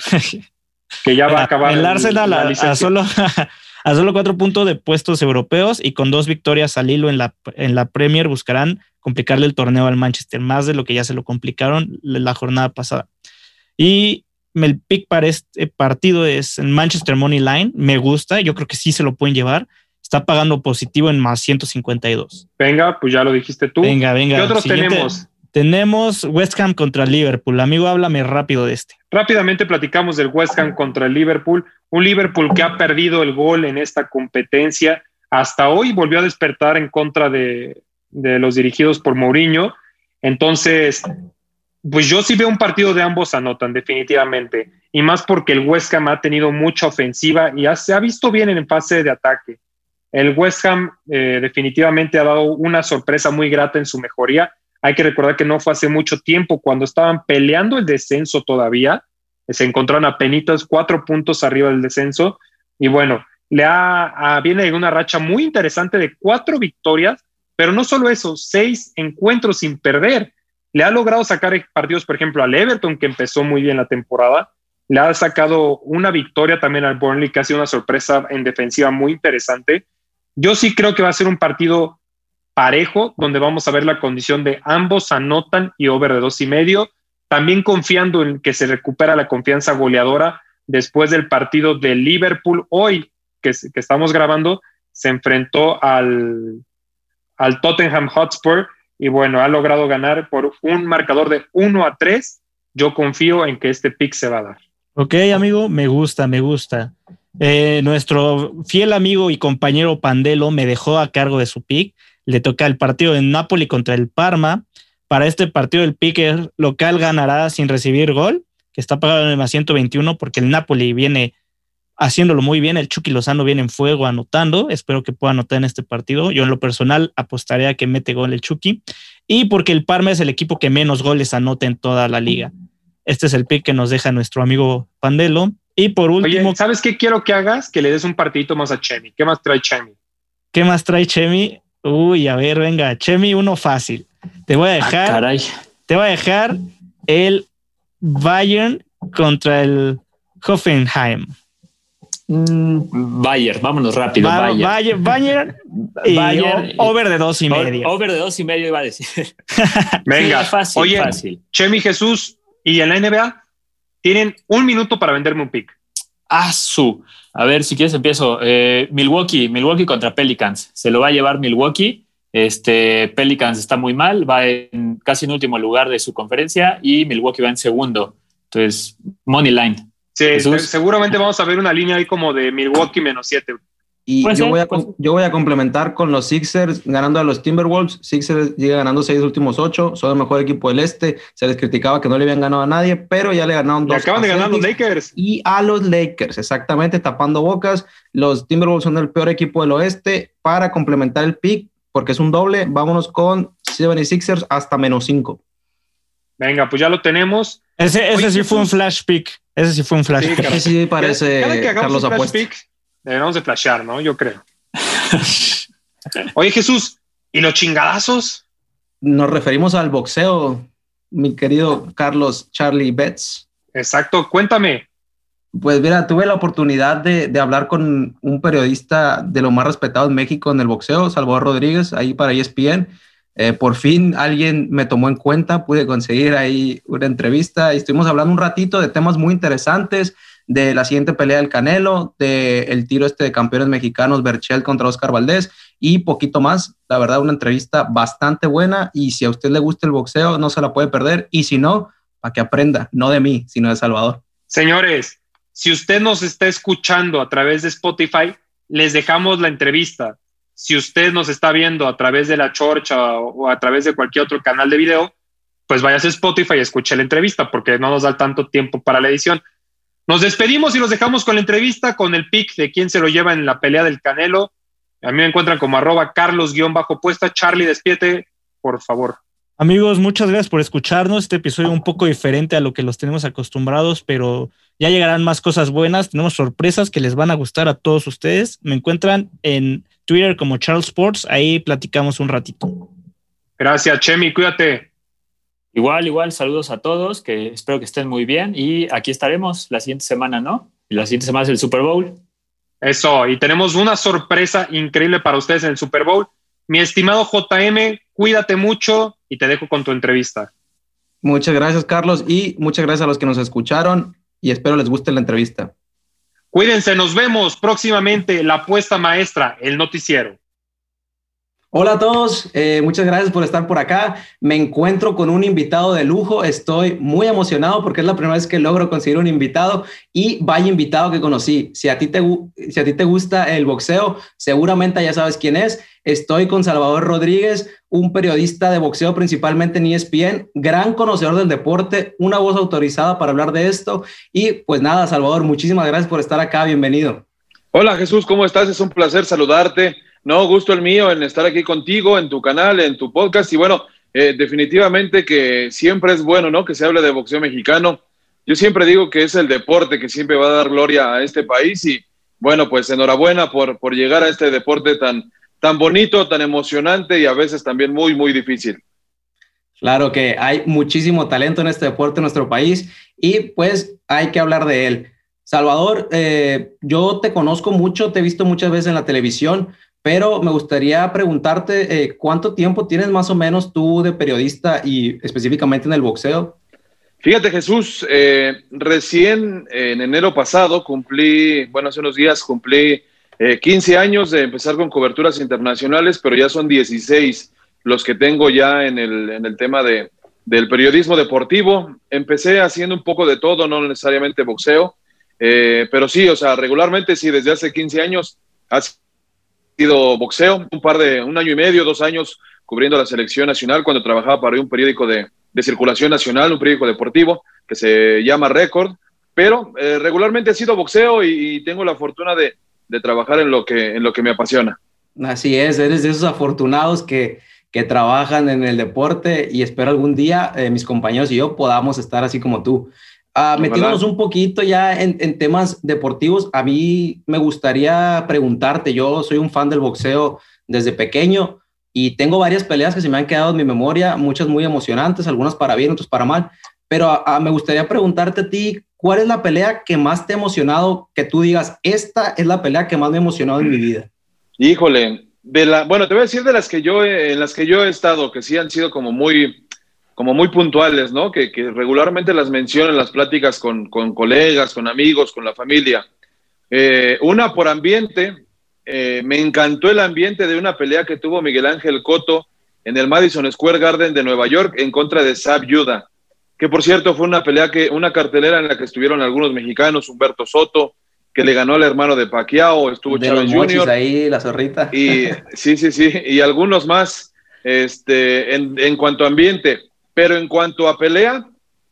*laughs* que ya va a acabar. El Arsenal a, solo, *laughs* a solo cuatro puntos de puestos europeos y con dos victorias al hilo en la, en la Premier buscarán complicarle el torneo al Manchester, más de lo que ya se lo complicaron la jornada pasada. Y el pick para este partido es en Manchester Money Line, me gusta, yo creo que sí se lo pueden llevar. Está pagando positivo en más 152. Venga, pues ya lo dijiste tú. Venga, venga. ¿Qué otros tenemos? Tenemos West Ham contra Liverpool. Amigo, háblame rápido de este. Rápidamente platicamos del West Ham contra el Liverpool. Un Liverpool que ha perdido el gol en esta competencia. Hasta hoy volvió a despertar en contra de, de los dirigidos por Mourinho. Entonces, pues yo sí veo un partido de ambos anotan, definitivamente. Y más porque el West Ham ha tenido mucha ofensiva y se ha visto bien en fase de ataque. El West Ham eh, definitivamente ha dado una sorpresa muy grata en su mejoría. Hay que recordar que no fue hace mucho tiempo cuando estaban peleando el descenso todavía. Se encontraron a penitas cuatro puntos arriba del descenso. Y bueno, le ha, viene de una racha muy interesante de cuatro victorias pero no solo eso, seis encuentros sin perder. Le ha logrado sacar partidos, por ejemplo, al Everton, que empezó muy bien la temporada. Le ha sacado una victoria también al Burnley, que ha sido una sorpresa en defensiva muy interesante. Yo sí creo que va a ser un partido parejo, donde vamos a ver la condición de ambos anotan y over de dos y medio. También confiando en que se recupera la confianza goleadora después del partido de Liverpool hoy, que, estamos grabando, se enfrentó al, al Tottenham Hotspur y bueno, ha logrado ganar por un marcador de 1 a 3. Yo confío en que este pick se va a dar. Ok, amigo, me gusta, me gusta. Eh, nuestro fiel amigo y compañero Pandelo me dejó a cargo de su pick. Le toca el partido de Napoli contra el Parma. Para este partido, el picker local ganará sin recibir gol, que está pagado en el más 121 porque el Napoli viene haciéndolo muy bien. El Chucky Lozano viene en fuego anotando. Espero que pueda anotar en este partido. Yo en lo personal apostaría a que mete gol el Chucky. Y porque el Parma es el equipo que menos goles anota en toda la liga. Este es el pick que nos deja nuestro amigo Pandelo. Y por último. Oye, ¿sabes qué quiero que hagas? Que le des un partidito más a Chemi. ¿Qué más trae Chemi? ¿Qué más trae Chemi? Uy, a ver, venga, Chemi, uno fácil. Te voy a dejar. Ah, te voy a dejar el Bayern contra el Hoffenheim. Mm, Bayern, vámonos rápido. Bayern. Bayern, Bayern, y Bayern, over de dos y medio. Over de dos y medio iba a decir. *laughs* Venga, Sí, fácil, oye, fácil. Chemi Jesús y en la NBA tienen un minuto para venderme un pick. Ah, su. A ver, si quieres empiezo. Eh, Milwaukee, Milwaukee contra Pelicans. Se lo va a llevar Milwaukee. Este Pelicans está muy mal, va en casi en último lugar de su conferencia y Milwaukee va en segundo. Entonces, money line. Sí, Jesús. seguramente vamos a ver una línea ahí como de Milwaukee menos 7. Y yo, ser, voy a, puede com- yo voy a complementar con los Sixers ganando a los Timberwolves. Sixers llega ganando seis últimos ocho, son el mejor equipo del este. Se les criticaba que no le habían ganado a nadie, pero ya le ganaron dos. acaban de a ganar los Lakers. Y a los Lakers, exactamente, tapando bocas. Los Timberwolves son el peor equipo del oeste. Para complementar el pick, porque es un doble, vámonos con 76ers hasta menos cinco. Venga, pues ya lo tenemos. Ese, ese Oye, sí fue un flash pick. Ese sí fue un flash Sí, pick. Ese sí parece Cada que hagamos Carlos Apuesta. pick, deberíamos de flashear, ¿no? Yo creo. *laughs* Oye, Jesús, ¿y los chingadazos? Nos referimos al boxeo, mi querido Carlos Charlie Betts. Exacto, cuéntame. Pues mira, tuve la oportunidad de, de hablar con un periodista de lo más respetado en México en el boxeo, Salvador Rodríguez, ahí para ESPN. Eh, por fin alguien me tomó en cuenta, pude conseguir ahí una entrevista y estuvimos hablando un ratito de temas muy interesantes, de la siguiente pelea del Canelo, de el tiro este de campeones mexicanos, Berchel contra Oscar Valdés y poquito más. La verdad, una entrevista bastante buena y si a usted le gusta el boxeo, no se la puede perder y si no, para que aprenda, no de mí, sino de Salvador. Señores, si usted nos está escuchando a través de Spotify, les dejamos la entrevista. Si usted nos está viendo a través de la Chorcha o a través de cualquier otro canal de video, pues váyase a Spotify y escuche la entrevista porque no nos da tanto tiempo para la edición. Nos despedimos y los dejamos con la entrevista, con el pick de quién se lo lleva en la pelea del Canelo. A mí me encuentran como arroba carlos-puesta. Charlie, despiete, por favor. Amigos, muchas gracias por escucharnos. Este episodio un poco diferente a lo que los tenemos acostumbrados, pero ya llegarán más cosas buenas. Tenemos sorpresas que les van a gustar a todos ustedes. Me encuentran en Twitter como Charles Sports. Ahí platicamos un ratito. Gracias, Chemi, cuídate. Igual, igual, saludos a todos, que espero que estén muy bien y aquí estaremos la siguiente semana, ¿no? Y la siguiente semana es el Super Bowl. Eso, y tenemos una sorpresa increíble para ustedes en el Super Bowl. Mi estimado JM, cuídate mucho y te dejo con tu entrevista. Muchas gracias, Carlos, y muchas gracias a los que nos escucharon y espero les guste la entrevista. Cuídense, nos vemos próximamente. La apuesta maestra, el noticiero. Hola a todos, eh, muchas gracias por estar por acá. Me encuentro con un invitado de lujo. Estoy muy emocionado porque es la primera vez que logro conseguir un invitado y vaya invitado que conocí. Si a ti te, si a ti te gusta el boxeo, seguramente ya sabes quién es. Estoy con Salvador Rodríguez, un periodista de boxeo principalmente en ESPN, gran conocedor del deporte, una voz autorizada para hablar de esto. Y pues nada, Salvador, muchísimas gracias por estar acá. Bienvenido. Hola Jesús, ¿cómo estás? Es un placer saludarte. No, gusto el mío en estar aquí contigo, en tu canal, en tu podcast. Y bueno, eh, definitivamente que siempre es bueno, ¿no? Que se hable de boxeo mexicano. Yo siempre digo que es el deporte que siempre va a dar gloria a este país. Y bueno, pues enhorabuena por, por llegar a este deporte tan, tan bonito, tan emocionante y a veces también muy, muy difícil. Claro que hay muchísimo talento en este deporte en nuestro país y pues hay que hablar de él. Salvador, eh, yo te conozco mucho, te he visto muchas veces en la televisión, pero me gustaría preguntarte eh, cuánto tiempo tienes más o menos tú de periodista y específicamente en el boxeo. Fíjate Jesús, eh, recién en enero pasado cumplí, bueno, hace unos días cumplí 15 años de empezar con coberturas internacionales, pero ya son 16 los que tengo ya en el, en el tema de, del periodismo deportivo. Empecé haciendo un poco de todo, no necesariamente boxeo, eh, pero sí, o sea, regularmente sí, desde hace 15 años ha boxeo, un par de, un año y medio, dos años cubriendo la selección nacional cuando trabajaba para un periódico de, de circulación nacional, un periódico deportivo que se llama Record, pero eh, regularmente ha sido boxeo y, y tengo la fortuna de, de, trabajar en lo, que, en lo que me apasiona. Así es, eres de esos afortunados que, que trabajan en el deporte y espero algún día eh, mis compañeros y yo podamos estar así como tú. Uh, metiéndonos un poquito ya en, en, temas deportivos, a mí me gustaría preguntarte, yo soy un fan del boxeo desde pequeño y tengo varias peleas que se me han quedado en mi memoria, muchas muy emocionantes, algunas para bien, otras para mal, pero uh, me gustaría preguntarte a ti, ¿cuál es la pelea que más te ha emocionado, que tú digas, esta es la pelea que más me ha emocionado en mi vida? Híjole, de la, bueno, te voy a decir de las que yo, en las que yo he estado, que sí han sido como muy, como muy puntuales, ¿no? Que, que regularmente las menciono en las pláticas con, con, colegas, con amigos, con la familia. Eh, una por ambiente, eh, me encantó el ambiente de una pelea que tuvo Miguel Ángel Coto en el Madison Square Garden de Nueva York en contra de Sab Yuda, que por cierto fue una pelea que, una cartelera en la que estuvieron algunos mexicanos, Humberto Soto, que le ganó al hermano de Pacquiao, estuvo de Chávez Jr. ahí, la zorrita. Y sí, sí, sí, y algunos más este, en, en, cuanto a ambiente. Pero en cuanto a pelea,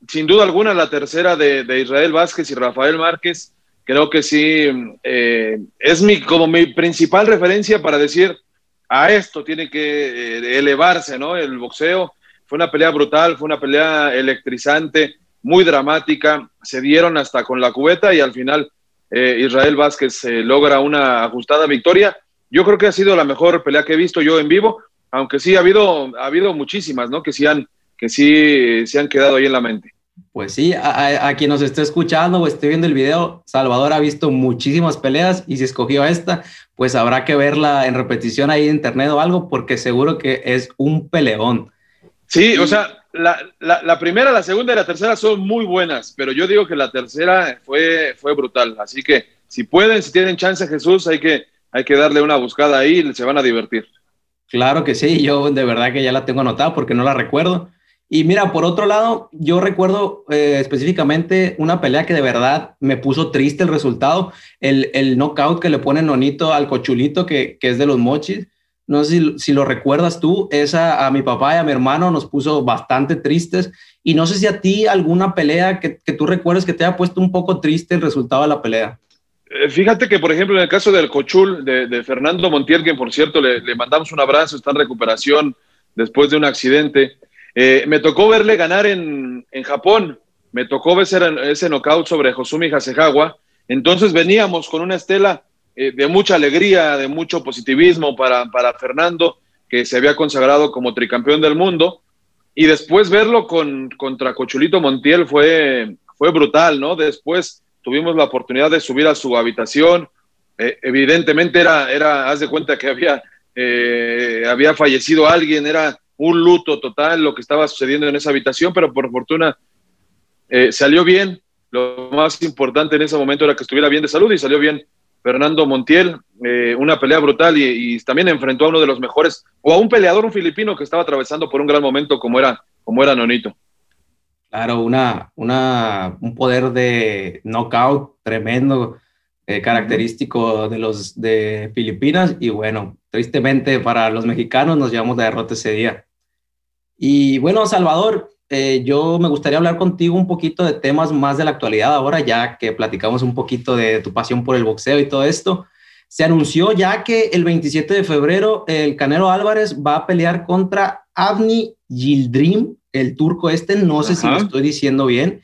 sin duda alguna la tercera de, Israel Vázquez y Rafael Márquez, creo que sí, eh, es mi, como mi principal referencia para decir, a esto tiene que eh, elevarse, ¿no? El boxeo fue una pelea brutal, fue una pelea electrizante, muy dramática, se dieron hasta con la cubeta y al final eh, Israel Vázquez logra una ajustada victoria. Yo creo que ha sido la mejor pelea que he visto yo en vivo, aunque sí ha habido, ha habido muchísimas, ¿no? Que sí han, que sí se han quedado ahí en la mente. Pues sí, a, a, quien nos esté escuchando o esté viendo el video, Salvador ha visto muchísimas peleas y si escogió esta, pues habrá que verla en repetición ahí en internet o algo, porque seguro que es un peleón. Sí, o sea, la, la, la, primera, la segunda y la tercera son muy buenas, pero yo digo que la tercera fue, fue brutal. Así que si pueden, si tienen chance, Jesús, hay que, hay que darle una buscada ahí y se van a divertir. Claro que sí, yo de verdad que ya la tengo anotada porque no la recuerdo. Y mira, por otro lado, yo recuerdo eh, específicamente una pelea que de verdad me puso triste el resultado, el, el knockout que le pone Nonito al cochulito, que, que es de los mochis no sé si, si, lo recuerdas tú, esa a mi papá y a mi hermano nos puso bastante tristes. Y no sé si a ti alguna pelea que, que tú recuerdes que te haya puesto un poco triste el resultado de la pelea. Eh, fíjate que, por ejemplo, en el caso del Cochul, de, de Fernando Montiel, que por cierto le, le, mandamos un abrazo, está en recuperación después de un accidente, eh, me tocó verle ganar en, en Japón, me tocó ver ese, knockout sobre Josumi Hasegawa, entonces veníamos con una estela eh, de mucha alegría, de mucho positivismo para, para Fernando, que se había consagrado como tricampeón del mundo. Y después verlo con, contra Cochulito Montiel fue, fue brutal, ¿no? Después tuvimos la oportunidad de subir a su habitación. Eh, evidentemente era, era, haz de cuenta que había, eh, había fallecido alguien, era un luto total lo que estaba sucediendo en esa habitación, pero por fortuna eh, salió bien. Lo más importante en ese momento era que estuviera bien de salud y salió bien Fernando Montiel, eh, una pelea brutal y, y, también enfrentó a uno de los mejores, o a un peleador, un filipino que estaba atravesando por un gran momento como era, como era Nonito. Claro, una, una, un poder de knockout tremendo, eh, característico de los de Filipinas. Y bueno, tristemente para los mexicanos nos llevamos la derrota ese día. Y bueno, Salvador, eh, yo me gustaría hablar contigo un poquito de temas más de la actualidad ahora, ya que platicamos un poquito de tu pasión por el boxeo y todo esto. Se anunció ya que el 27 de febrero el Canelo Álvarez va a pelear contra Avni Yildirim, el turco este, no sé si lo estoy diciendo bien,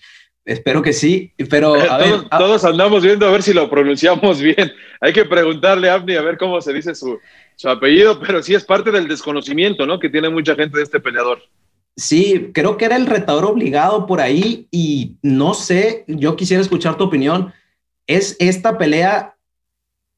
espero que sí, pero *laughs* a ver, todos, a... todos, andamos viendo a ver si lo pronunciamos *laughs* bien. Hay que preguntarle a Avni a ver cómo se dice su, su apellido, pero sí es parte del desconocimiento, ¿no? Que tiene mucha gente de este peleador. Sí, creo que era el retador obligado por ahí y no sé, yo quisiera escuchar tu opinión. ¿Es esta pelea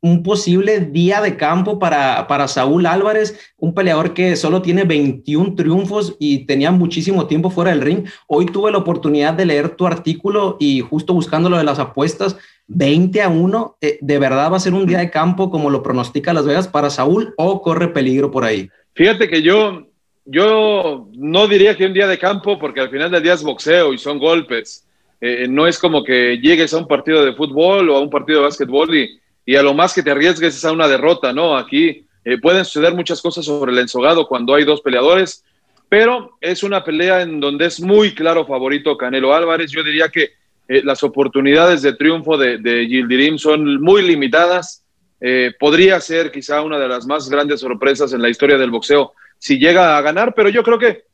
un posible día de campo para, para Saúl Álvarez, un peleador que solo tiene 21 triunfos y tenía muchísimo tiempo fuera del ring. Hoy tuve la oportunidad de leer tu artículo y justo buscando lo de las apuestas, 20 a 1, eh, ¿de verdad va a ser un día de campo como lo pronostica Las Vegas para Saúl o corre peligro por ahí? Fíjate que yo, yo no diría que un día de campo porque al final del día es boxeo y son golpes. Eh, no es como que llegues a un partido de fútbol o a un partido de básquetbol y y a lo más que te arriesgues es a una derrota, ¿no? Aquí eh, pueden suceder muchas cosas sobre el ensogado cuando hay dos peleadores, pero es una pelea en donde es muy claro favorito Canelo Álvarez. Yo diría que eh, las oportunidades de triunfo de, de Gildirim son muy limitadas. Eh, podría ser quizá una de las más grandes sorpresas en la historia del boxeo si llega a ganar, pero yo creo que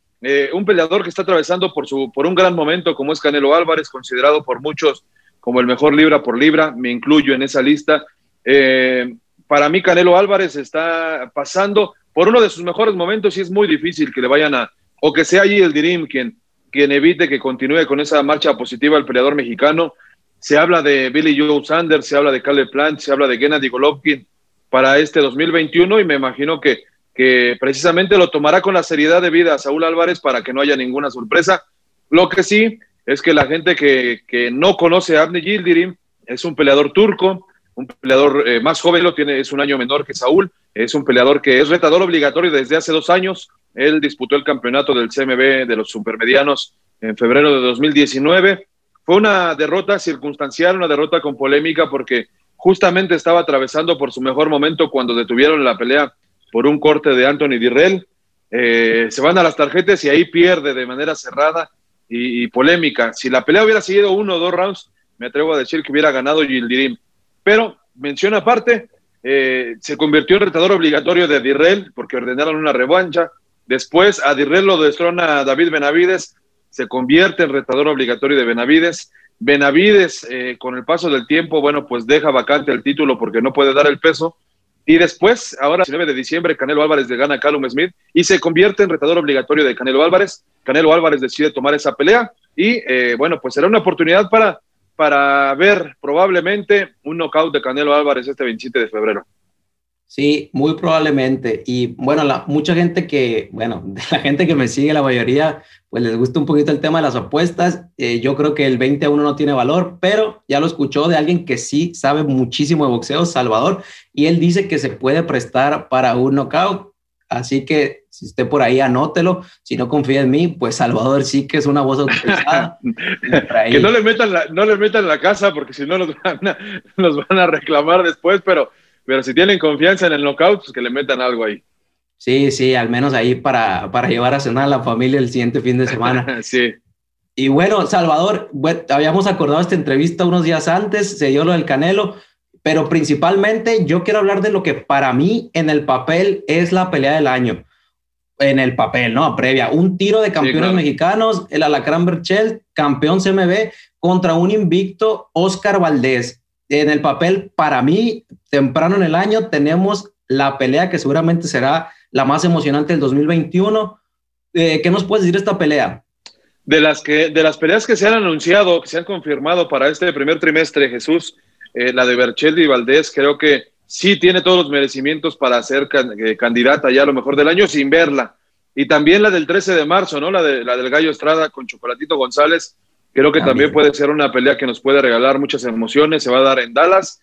un peleador que está atravesando por, su, por un gran momento como es Canelo Álvarez, considerado por muchos como el mejor libra por libra, me incluyo en esa lista, eh, para mí Canelo Álvarez está pasando por uno de sus mejores momentos y es muy difícil que le vayan a, o que sea allí el Dirim quien, quien evite que continúe con esa marcha positiva el peleador mexicano. Se habla de Billy Joe Sanders, se habla de Caleb Plant, se habla de Gennady Golovkin para este 2021 y me imagino que, que precisamente lo tomará con la seriedad de vida a Saúl Álvarez para que no haya ninguna sorpresa. Lo que sí es que la gente que, no conoce a Abne Gildirim es un peleador turco, un peleador eh, más joven, lo tiene, es un año menor que Saúl, es un peleador que es retador obligatorio desde hace dos años. Él disputó el campeonato del CMB de los supermedianos en febrero de 2019. Fue una derrota circunstancial, una derrota con polémica porque justamente estaba atravesando por su mejor momento cuando detuvieron la pelea por un corte de Anthony Dirrell. Eh, se van a las tarjetas y ahí pierde de manera cerrada y, polémica. Si la pelea hubiera seguido uno o dos rounds, me atrevo a decir que hubiera ganado Gildirim pero, mención aparte, eh, se convirtió en retador obligatorio de Dirrell porque ordenaron una revancha. Después a Dirrell lo destrona David Benavides, se convierte en retador obligatorio de Benavides. Benavides, eh, con el paso del tiempo, bueno, pues deja vacante el título porque no puede dar el peso. Y después, ahora, el 19 de diciembre, Canelo Álvarez le gana a Callum Smith y se convierte en retador obligatorio de Canelo Álvarez. Canelo Álvarez decide tomar esa pelea y, eh, bueno, pues será una oportunidad para para ver probablemente un knockout de Canelo Álvarez este 27 de febrero. Sí, muy probablemente. Y bueno, la, mucha gente que, bueno, *laughs* de la gente que me sigue, la mayoría, pues les gusta un poquito el tema de las apuestas. Eh, yo creo que el 20 a 1 no tiene valor, pero ya lo escuchó de alguien que sí sabe muchísimo de boxeo, Salvador, y él dice que se puede prestar para un knockout. Así que si usted por ahí anótelo, si no confía en mí, pues Salvador sí que es una voz autorizada. *laughs* que no le, metan la, no le metan la casa porque si no nos van, a, *laughs* nos van a reclamar después, pero, pero si tienen confianza en el knockout, pues que le metan algo ahí. Sí, sí, al menos ahí para, para llevar a cenar a la familia el siguiente fin de semana. *laughs* sí. Y bueno, Salvador, habíamos acordado esta entrevista unos días antes, se dio lo del Canelo, pero principalmente yo quiero hablar de lo que para mí en el papel es la pelea del año. En el papel, ¿no? Previa. Un tiro de campeones mexicanos, el Alacrán Berchel, campeón CMB, contra un invicto Oscar Valdés. En el papel, para mí, temprano en el año, tenemos la pelea que seguramente será la más emocionante del 2021. Eh, ¿Qué nos puedes decir de esta pelea? De las, que, de las peleas que se han anunciado, que se han confirmado para este primer trimestre, Jesús, eh, la de Berchelli y Valdés, creo que sí tiene todos los merecimientos para ser eh, candidata ya a lo mejor del año sin verla. Y también la del 13 de marzo, ¿no? La, de, la del Gallo Estrada con Chocolatito González, creo que también. puede ser una pelea que nos puede regalar muchas emociones, se va a dar en Dallas.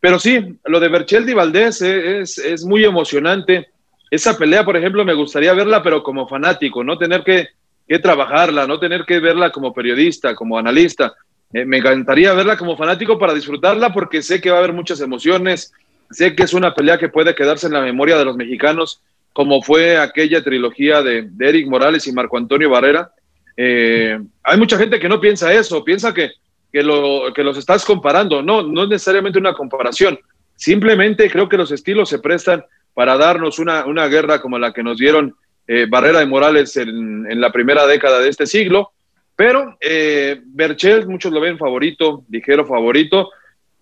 Pero sí, lo de Bercheldi y Valdés eh, es, es, muy emocionante. Esa pelea, por ejemplo, me gustaría verla, pero como fanático, no tener que, que trabajarla, no tener que verla como periodista, como analista. Eh, me encantaría verla como fanático para disfrutarla porque sé que va a haber muchas emociones, sé que es una pelea que puede quedarse en la memoria de los mexicanos, como fue aquella trilogía de, Eric Morales y Marco Antonio Barrera. Eh, hay mucha gente que no piensa eso, piensa que, que, lo, que los estás comparando. No, no es necesariamente una comparación. Simplemente creo que los estilos se prestan para darnos una, una guerra como la que nos dieron eh, Barrera y Morales en, en la primera década de este siglo pero eh, Berchel, muchos lo ven favorito, ligero favorito,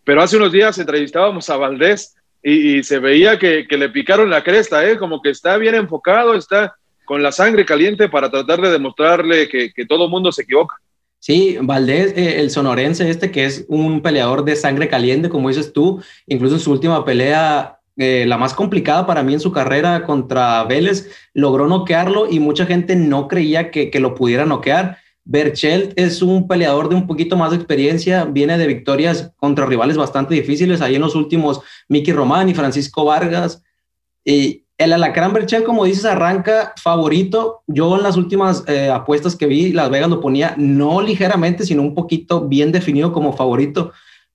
pero hace unos días entrevistábamos a Valdés y, se veía que, le picaron la cresta, ¿eh? como que está bien enfocado, está con la sangre caliente para tratar de demostrarle que, que todo mundo se equivoca. Sí, Valdés, eh, el sonorense este, que es un peleador de sangre caliente, como dices tú, incluso en su última pelea, eh, la más complicada para mí en su carrera contra Vélez, logró noquearlo y mucha gente no creía que, que lo pudiera noquear. Berchelt es un peleador de un poquito más de experiencia, viene de victorias contra rivales bastante difíciles, ahí en los últimos Mickey Román y Francisco Vargas. Y el Alacrán Berchel, como dices, arranca favorito. Yo en las últimas eh, apuestas que vi, Las Vegas lo ponía no ligeramente, sino un poquito bien definido como favorito.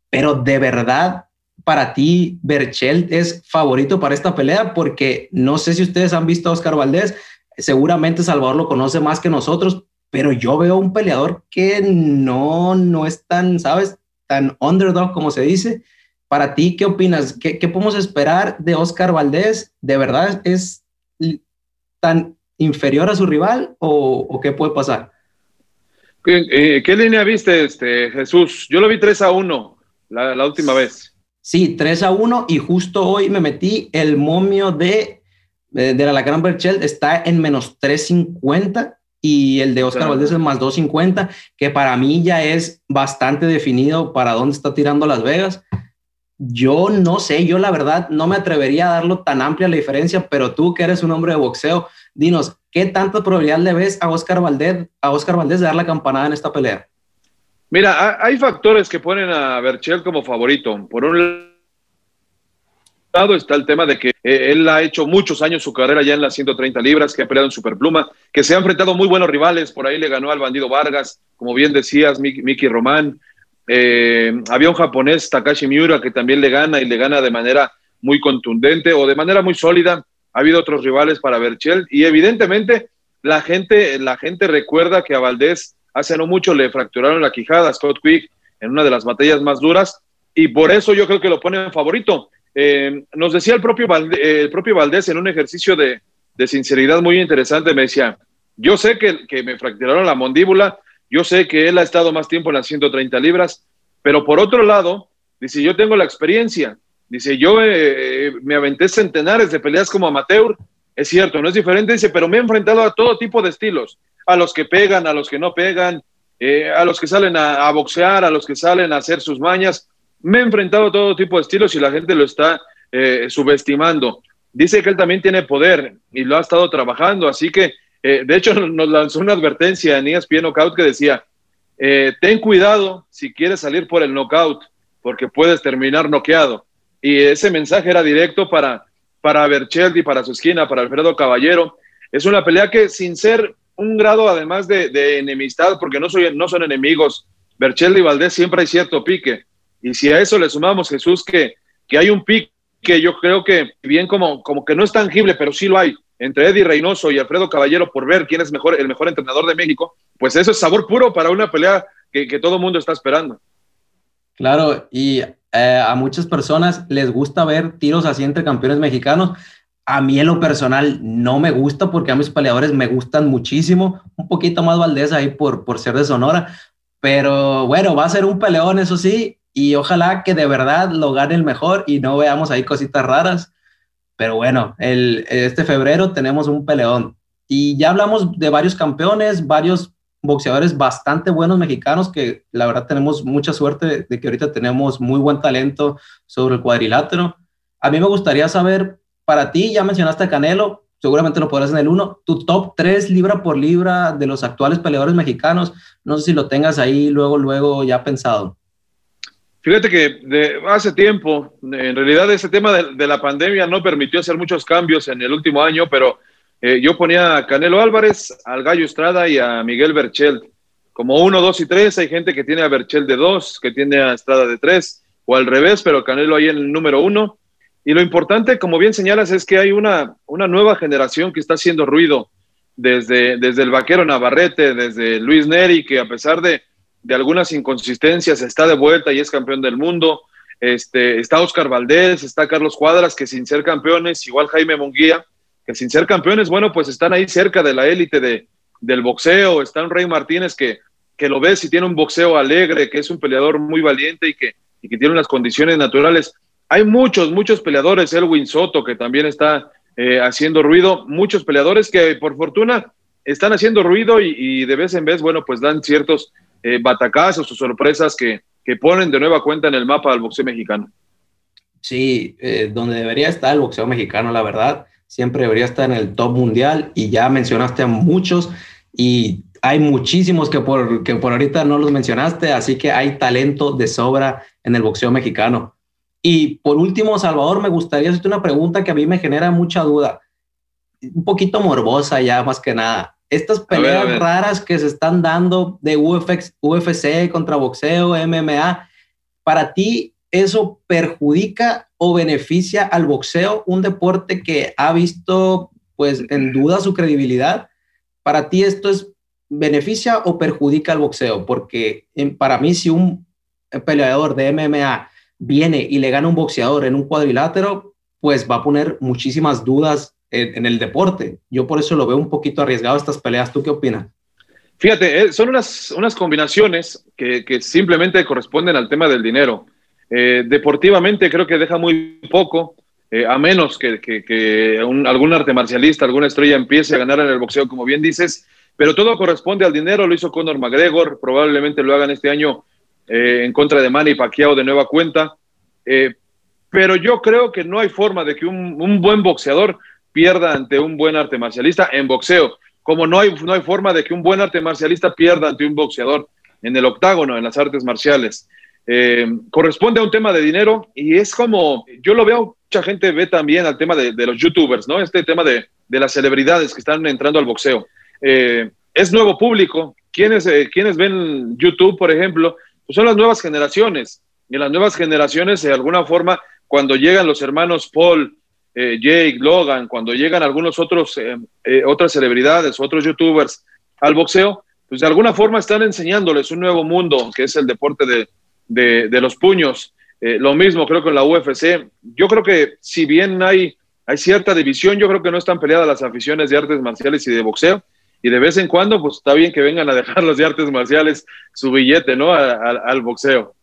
Pero de verdad, para ti, Berchel es favorito para esta pelea, porque no sé si ustedes han visto a Oscar Valdés, seguramente Salvador lo conoce más que nosotros, pero yo veo un peleador que no, no es tan, ¿sabes? Tan underdog como se dice para ti, ¿qué opinas? ¿Qué, podemos esperar de Oscar Valdés? ¿De verdad es tan inferior a su rival o, qué puede pasar? Eh, ¿Qué, línea viste, este, Jesús? Yo lo vi 3 a 1 la, última vez. Sí, 3 a 1 y justo hoy me metí el momio de, de, la Gran Berchel está en menos 350 y el de Oscar Valdés es más 250, que para mí ya es bastante definido para dónde está tirando Las Vegas. Yo no sé, yo la verdad no me atrevería a darlo tan amplia la diferencia, pero tú que eres un hombre de boxeo, dinos, ¿qué tanta probabilidad le ves a Oscar Valdez, a Oscar Valdez de dar la campanada en esta pelea? Mira, hay factores que ponen a Berchel como favorito. Por un lado está el tema de que eh, él ha hecho muchos años su carrera ya en las 130 libras, que ha peleado en Superpluma, que se ha enfrentado muy buenos rivales, por ahí le ganó al bandido Vargas, como bien decías, Miki Román, eh, había un japonés, Takashi Miura, que también le gana y le gana de manera muy contundente o de manera muy sólida. Ha habido otros rivales para Berchel y evidentemente la gente, la gente recuerda que a Valdés hace no mucho le fracturaron la quijada a Scott Quick en una de las batallas más duras y por eso yo creo que lo ponen favorito. Eh, nos decía el propio, Valdés, el propio Valdés en un ejercicio de, sinceridad muy interesante, me decía, yo sé que, que me fracturaron la mandíbula, yo sé que él ha estado más tiempo en las 130 libras, pero por otro lado, dice, yo tengo la experiencia. Dice, yo eh, me aventé centenares de peleas como amateur. Es cierto, no es diferente, dice, pero me he enfrentado a todo tipo de estilos. A los que pegan, a los que no pegan, eh, a los que salen a, boxear, a los que salen a hacer sus mañas. Me he enfrentado a todo tipo de estilos y la gente lo está eh, subestimando. Dice que él también tiene poder y lo ha estado trabajando, así que eh, de hecho, *laughs* nos lanzó una advertencia en ESPN Knockout que decía, eh, ten cuidado si quieres salir por el knockout, porque puedes terminar noqueado. Y ese mensaje era directo para, para Bercheldi, para su esquina, para Alfredo Caballero. Es una pelea que sin ser un grado además de, enemistad, porque no, son enemigos, Bercheldi y Valdés siempre hay cierto pique. Y si a eso le sumamos, Jesús, que, que hay un pique que yo creo que bien como, como que no es tangible, pero sí lo hay entre Eddie Reynoso y Alfredo Caballero por ver quién es mejor, el mejor entrenador de México, pues eso es sabor puro para una pelea que, todo el mundo está esperando. Claro, y eh, a muchas personas les gusta ver tiros así entre campeones mexicanos. A mí en lo personal no me gusta porque a mis peleadores me gustan muchísimo, un poquito más Valdés ahí por, por ser de Sonora, pero bueno, va a ser un peleón, eso sí, y ojalá que de verdad lo gane el mejor y no veamos ahí cositas raras. Pero bueno, el, este febrero tenemos un peleón. Y ya hablamos de varios campeones, varios boxeadores bastante buenos mexicanos que la verdad tenemos mucha suerte de que ahorita tenemos muy buen talento sobre el cuadrilátero. A mí me gustaría saber, para ti, ya mencionaste a Canelo, seguramente lo podrás en el uno, tu top 3 libra por libra de los actuales peleadores mexicanos, no sé si lo tengas ahí luego, luego ya pensado. Fíjate que de, hace tiempo, en realidad ese tema de, la pandemia no permitió hacer muchos cambios en el último año, pero eh, yo ponía a Canelo Álvarez, al Gallo Estrada y a Miguel Berchel como uno, dos y tres. Hay gente que tiene a Berchel de dos, que tiene a Estrada de tres, o al revés, pero Canelo ahí en el número uno. Y lo importante, como bien señalas, es que hay una, una nueva generación que está haciendo ruido desde, desde el vaquero Navarrete, desde Luis Neri, que a pesar de de algunas inconsistencias, está de vuelta y es campeón del mundo. Este, está Oscar Valdés, está Carlos Cuadras, que sin ser campeones, igual Jaime Munguía, que sin ser campeones, bueno, pues están ahí cerca de la élite de, del boxeo. Está un Rey Martínez que, que lo ves y tiene un boxeo alegre, que es un peleador muy valiente y que, y que tiene unas condiciones naturales. Hay muchos, muchos peleadores, Elwin Soto, que también está eh, haciendo ruido, muchos peleadores que por fortuna están haciendo ruido y, y, de vez en vez, bueno, pues dan ciertos eh, batacazos o sorpresas que, que ponen de nueva cuenta en el mapa del boxeo mexicano. Sí, eh, donde debería estar el boxeo mexicano, la verdad, siempre debería estar en el top mundial y ya mencionaste a muchos y hay muchísimos que por, que por ahorita no los mencionaste, así que hay talento de sobra en el boxeo mexicano. Y por último, Salvador, me gustaría hacerte una pregunta que a mí me genera mucha duda, un poquito morbosa ya más que nada. Estas peleas raras que se están dando de UFC, UFC contra boxeo, MMA, para ti, ¿eso perjudica o beneficia al boxeo, un deporte que ha visto pues en duda su credibilidad? Para ti esto es beneficia o perjudica al boxeo? Porque para mí si un peleador de MMA viene y le gana un boxeador en un cuadrilátero, pues va a poner muchísimas dudas en, el deporte. Yo por eso lo veo un poquito arriesgado estas peleas. ¿Tú qué opinas? Fíjate, eh, son unas, unas combinaciones que, que, simplemente corresponden al tema del dinero. Eh, deportivamente creo que deja muy poco, eh, a menos que, que, un, algún arte marcialista, alguna estrella empiece a ganar en el boxeo, como bien dices, pero todo corresponde al dinero. Lo hizo Conor McGregor, probablemente lo hagan este año en contra de Manny Pacquiao de nueva cuenta. pero yo creo que no hay forma de que un, un buen boxeador pierda ante un buen arte marcialista en boxeo, como no hay, no hay forma de que un buen arte marcialista pierda ante un boxeador en el octágono, en las artes marciales. Eh, corresponde a un tema de dinero y es como, yo lo veo, mucha gente ve también al tema de, los youtubers, ¿no? Este tema de, las celebridades que están entrando al boxeo. Eh, es nuevo público. ¿Quiénes, eh, quienes ven YouTube, por ejemplo? Pues son las nuevas generaciones. Y las nuevas generaciones, de alguna forma, cuando llegan los hermanos Paul, eh, Jake, Logan, cuando llegan algunos otros, eh, eh, otras celebridades, otros youtubers al boxeo, pues de alguna forma están enseñándoles un nuevo mundo, que es el deporte de, los puños. lo mismo creo que en la UFC. Yo creo que si bien hay, hay cierta división, yo creo que no están peleadas las aficiones de artes marciales y de boxeo. Y de vez en cuando, pues está bien que vengan a dejar *laughs* los de artes marciales su billete, ¿no? al boxeo.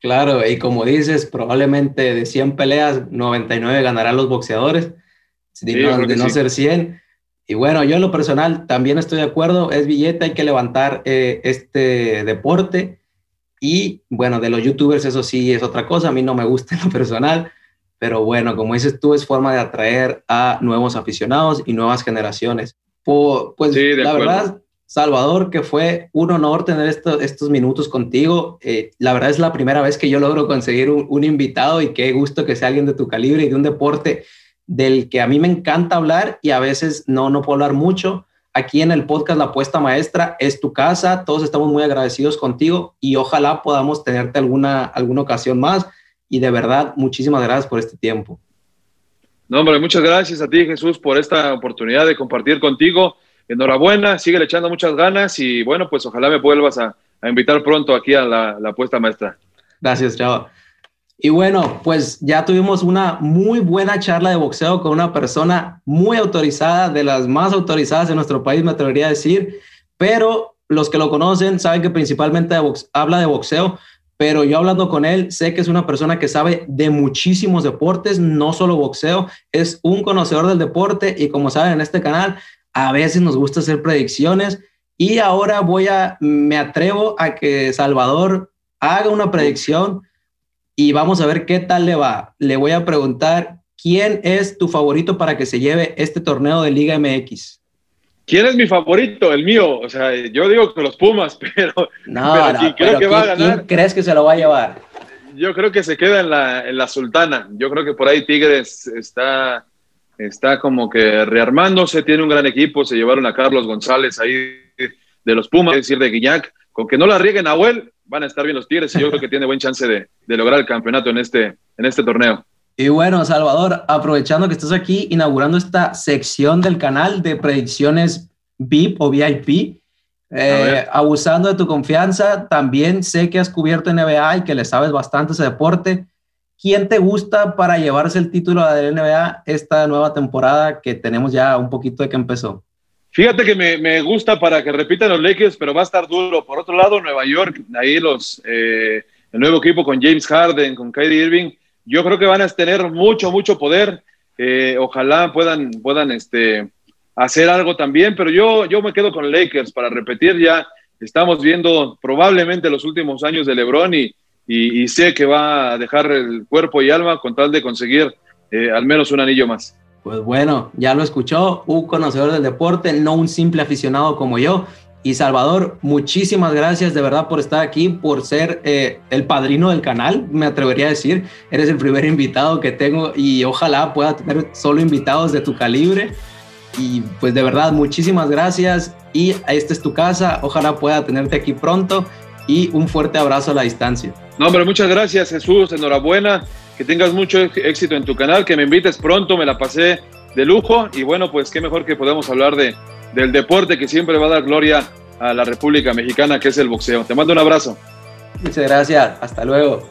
Claro, y como dices, probablemente de 100 peleas, 99 ganarán los boxeadores, de, no, ser 100. Y bueno, yo en lo personal también estoy de acuerdo, es billete, hay que levantar eh, este deporte. Y bueno, de los youtubers eso sí es otra cosa, a mí no me gusta en lo personal, pero bueno, como dices tú, es forma de atraer a nuevos aficionados y nuevas generaciones. pues la verdad, Salvador, que fue un honor tener estos minutos contigo. Eh, la verdad es la primera vez que yo logro conseguir un, invitado y qué gusto que sea alguien de tu calibre y de un deporte del que a mí me encanta hablar y a veces no, no puedo hablar mucho. Aquí en el podcast La Apuesta Maestra es tu casa, todos estamos muy agradecidos contigo y ojalá podamos tenerte alguna, alguna ocasión más. Y de verdad, muchísimas gracias por este tiempo. No, hombre, muchas gracias a ti, Jesús, por esta oportunidad de compartir contigo enhorabuena, sigue echando muchas ganas y bueno, pues ojalá me vuelvas a, invitar pronto aquí a la, la puesta maestra. Gracias, chao. Y bueno, pues ya tuvimos una muy buena charla de boxeo con una persona muy autorizada, de las más autorizadas en nuestro país, me atrevería a decir, pero los que lo conocen saben que principalmente habla de boxeo, pero yo hablando con él, sé que es una persona que sabe de muchísimos deportes, no solo boxeo, es un conocedor del deporte y como saben en este canal a veces nos gusta hacer predicciones y ahora voy a, me atrevo a que Salvador haga una predicción y vamos a ver qué tal le va. Le voy a preguntar, ¿quién es tu favorito para que se lleve este torneo de Liga MX? ¿Quién es mi favorito? El mío. O sea, yo digo que los Pumas, *laughs* pero, no, creo que va a ganar. ¿Quién crees que se lo va a llevar? Yo creo que se queda en la, en la Sultana. Yo creo que por ahí Tigres está está como que rearmándose, tiene un gran equipo, se llevaron a Carlos González ahí de los Pumas, es decir, de Guiñac, con que no la rieguen a Huel, van a estar bien los Tigres y yo creo que tiene buen chance de, lograr el campeonato en este, en este torneo. Y bueno, Salvador, aprovechando que estás aquí inaugurando esta sección del canal de predicciones VIP o VIP, eh, abusando de tu confianza, también sé que has cubierto NBA y que le sabes bastante ese deporte. ¿Quién te gusta para llevarse el título de la NBA esta nueva temporada que tenemos ya un poquito de que empezó? Fíjate que me, gusta para que repitan los Lakers, pero va a estar duro. Por otro lado, Nueva York, ahí los, eh, el nuevo equipo con James Harden, con Kyrie Irving, yo creo que van a tener mucho, mucho poder. Eh, ojalá puedan, puedan este, hacer algo también, pero yo, yo me quedo con Lakers para repetir ya. estamos viendo probablemente los últimos años de Lebron y, y, y sé que va a dejar el cuerpo y alma con tal de conseguir eh, al menos un anillo más. Pues bueno, ya lo escuchó, un conocedor del deporte, no un simple aficionado como yo. Y Salvador, muchísimas gracias de verdad por estar aquí, por ser eh, el padrino del canal, me atrevería a decir. Eres el primer invitado que tengo y ojalá pueda tener solo invitados de tu calibre. Y pues de verdad, muchísimas gracias. Y esta es tu casa, ojalá pueda tenerte aquí pronto. Y un fuerte abrazo a la distancia. No, hombre, muchas gracias Jesús, enhorabuena, que tengas mucho éxito en tu canal, que me invites pronto, me la pasé de lujo y bueno, pues qué mejor que podamos hablar de, del deporte que siempre va a dar gloria a la República Mexicana, que es el boxeo. Te mando un abrazo. Muchas gracias, hasta luego.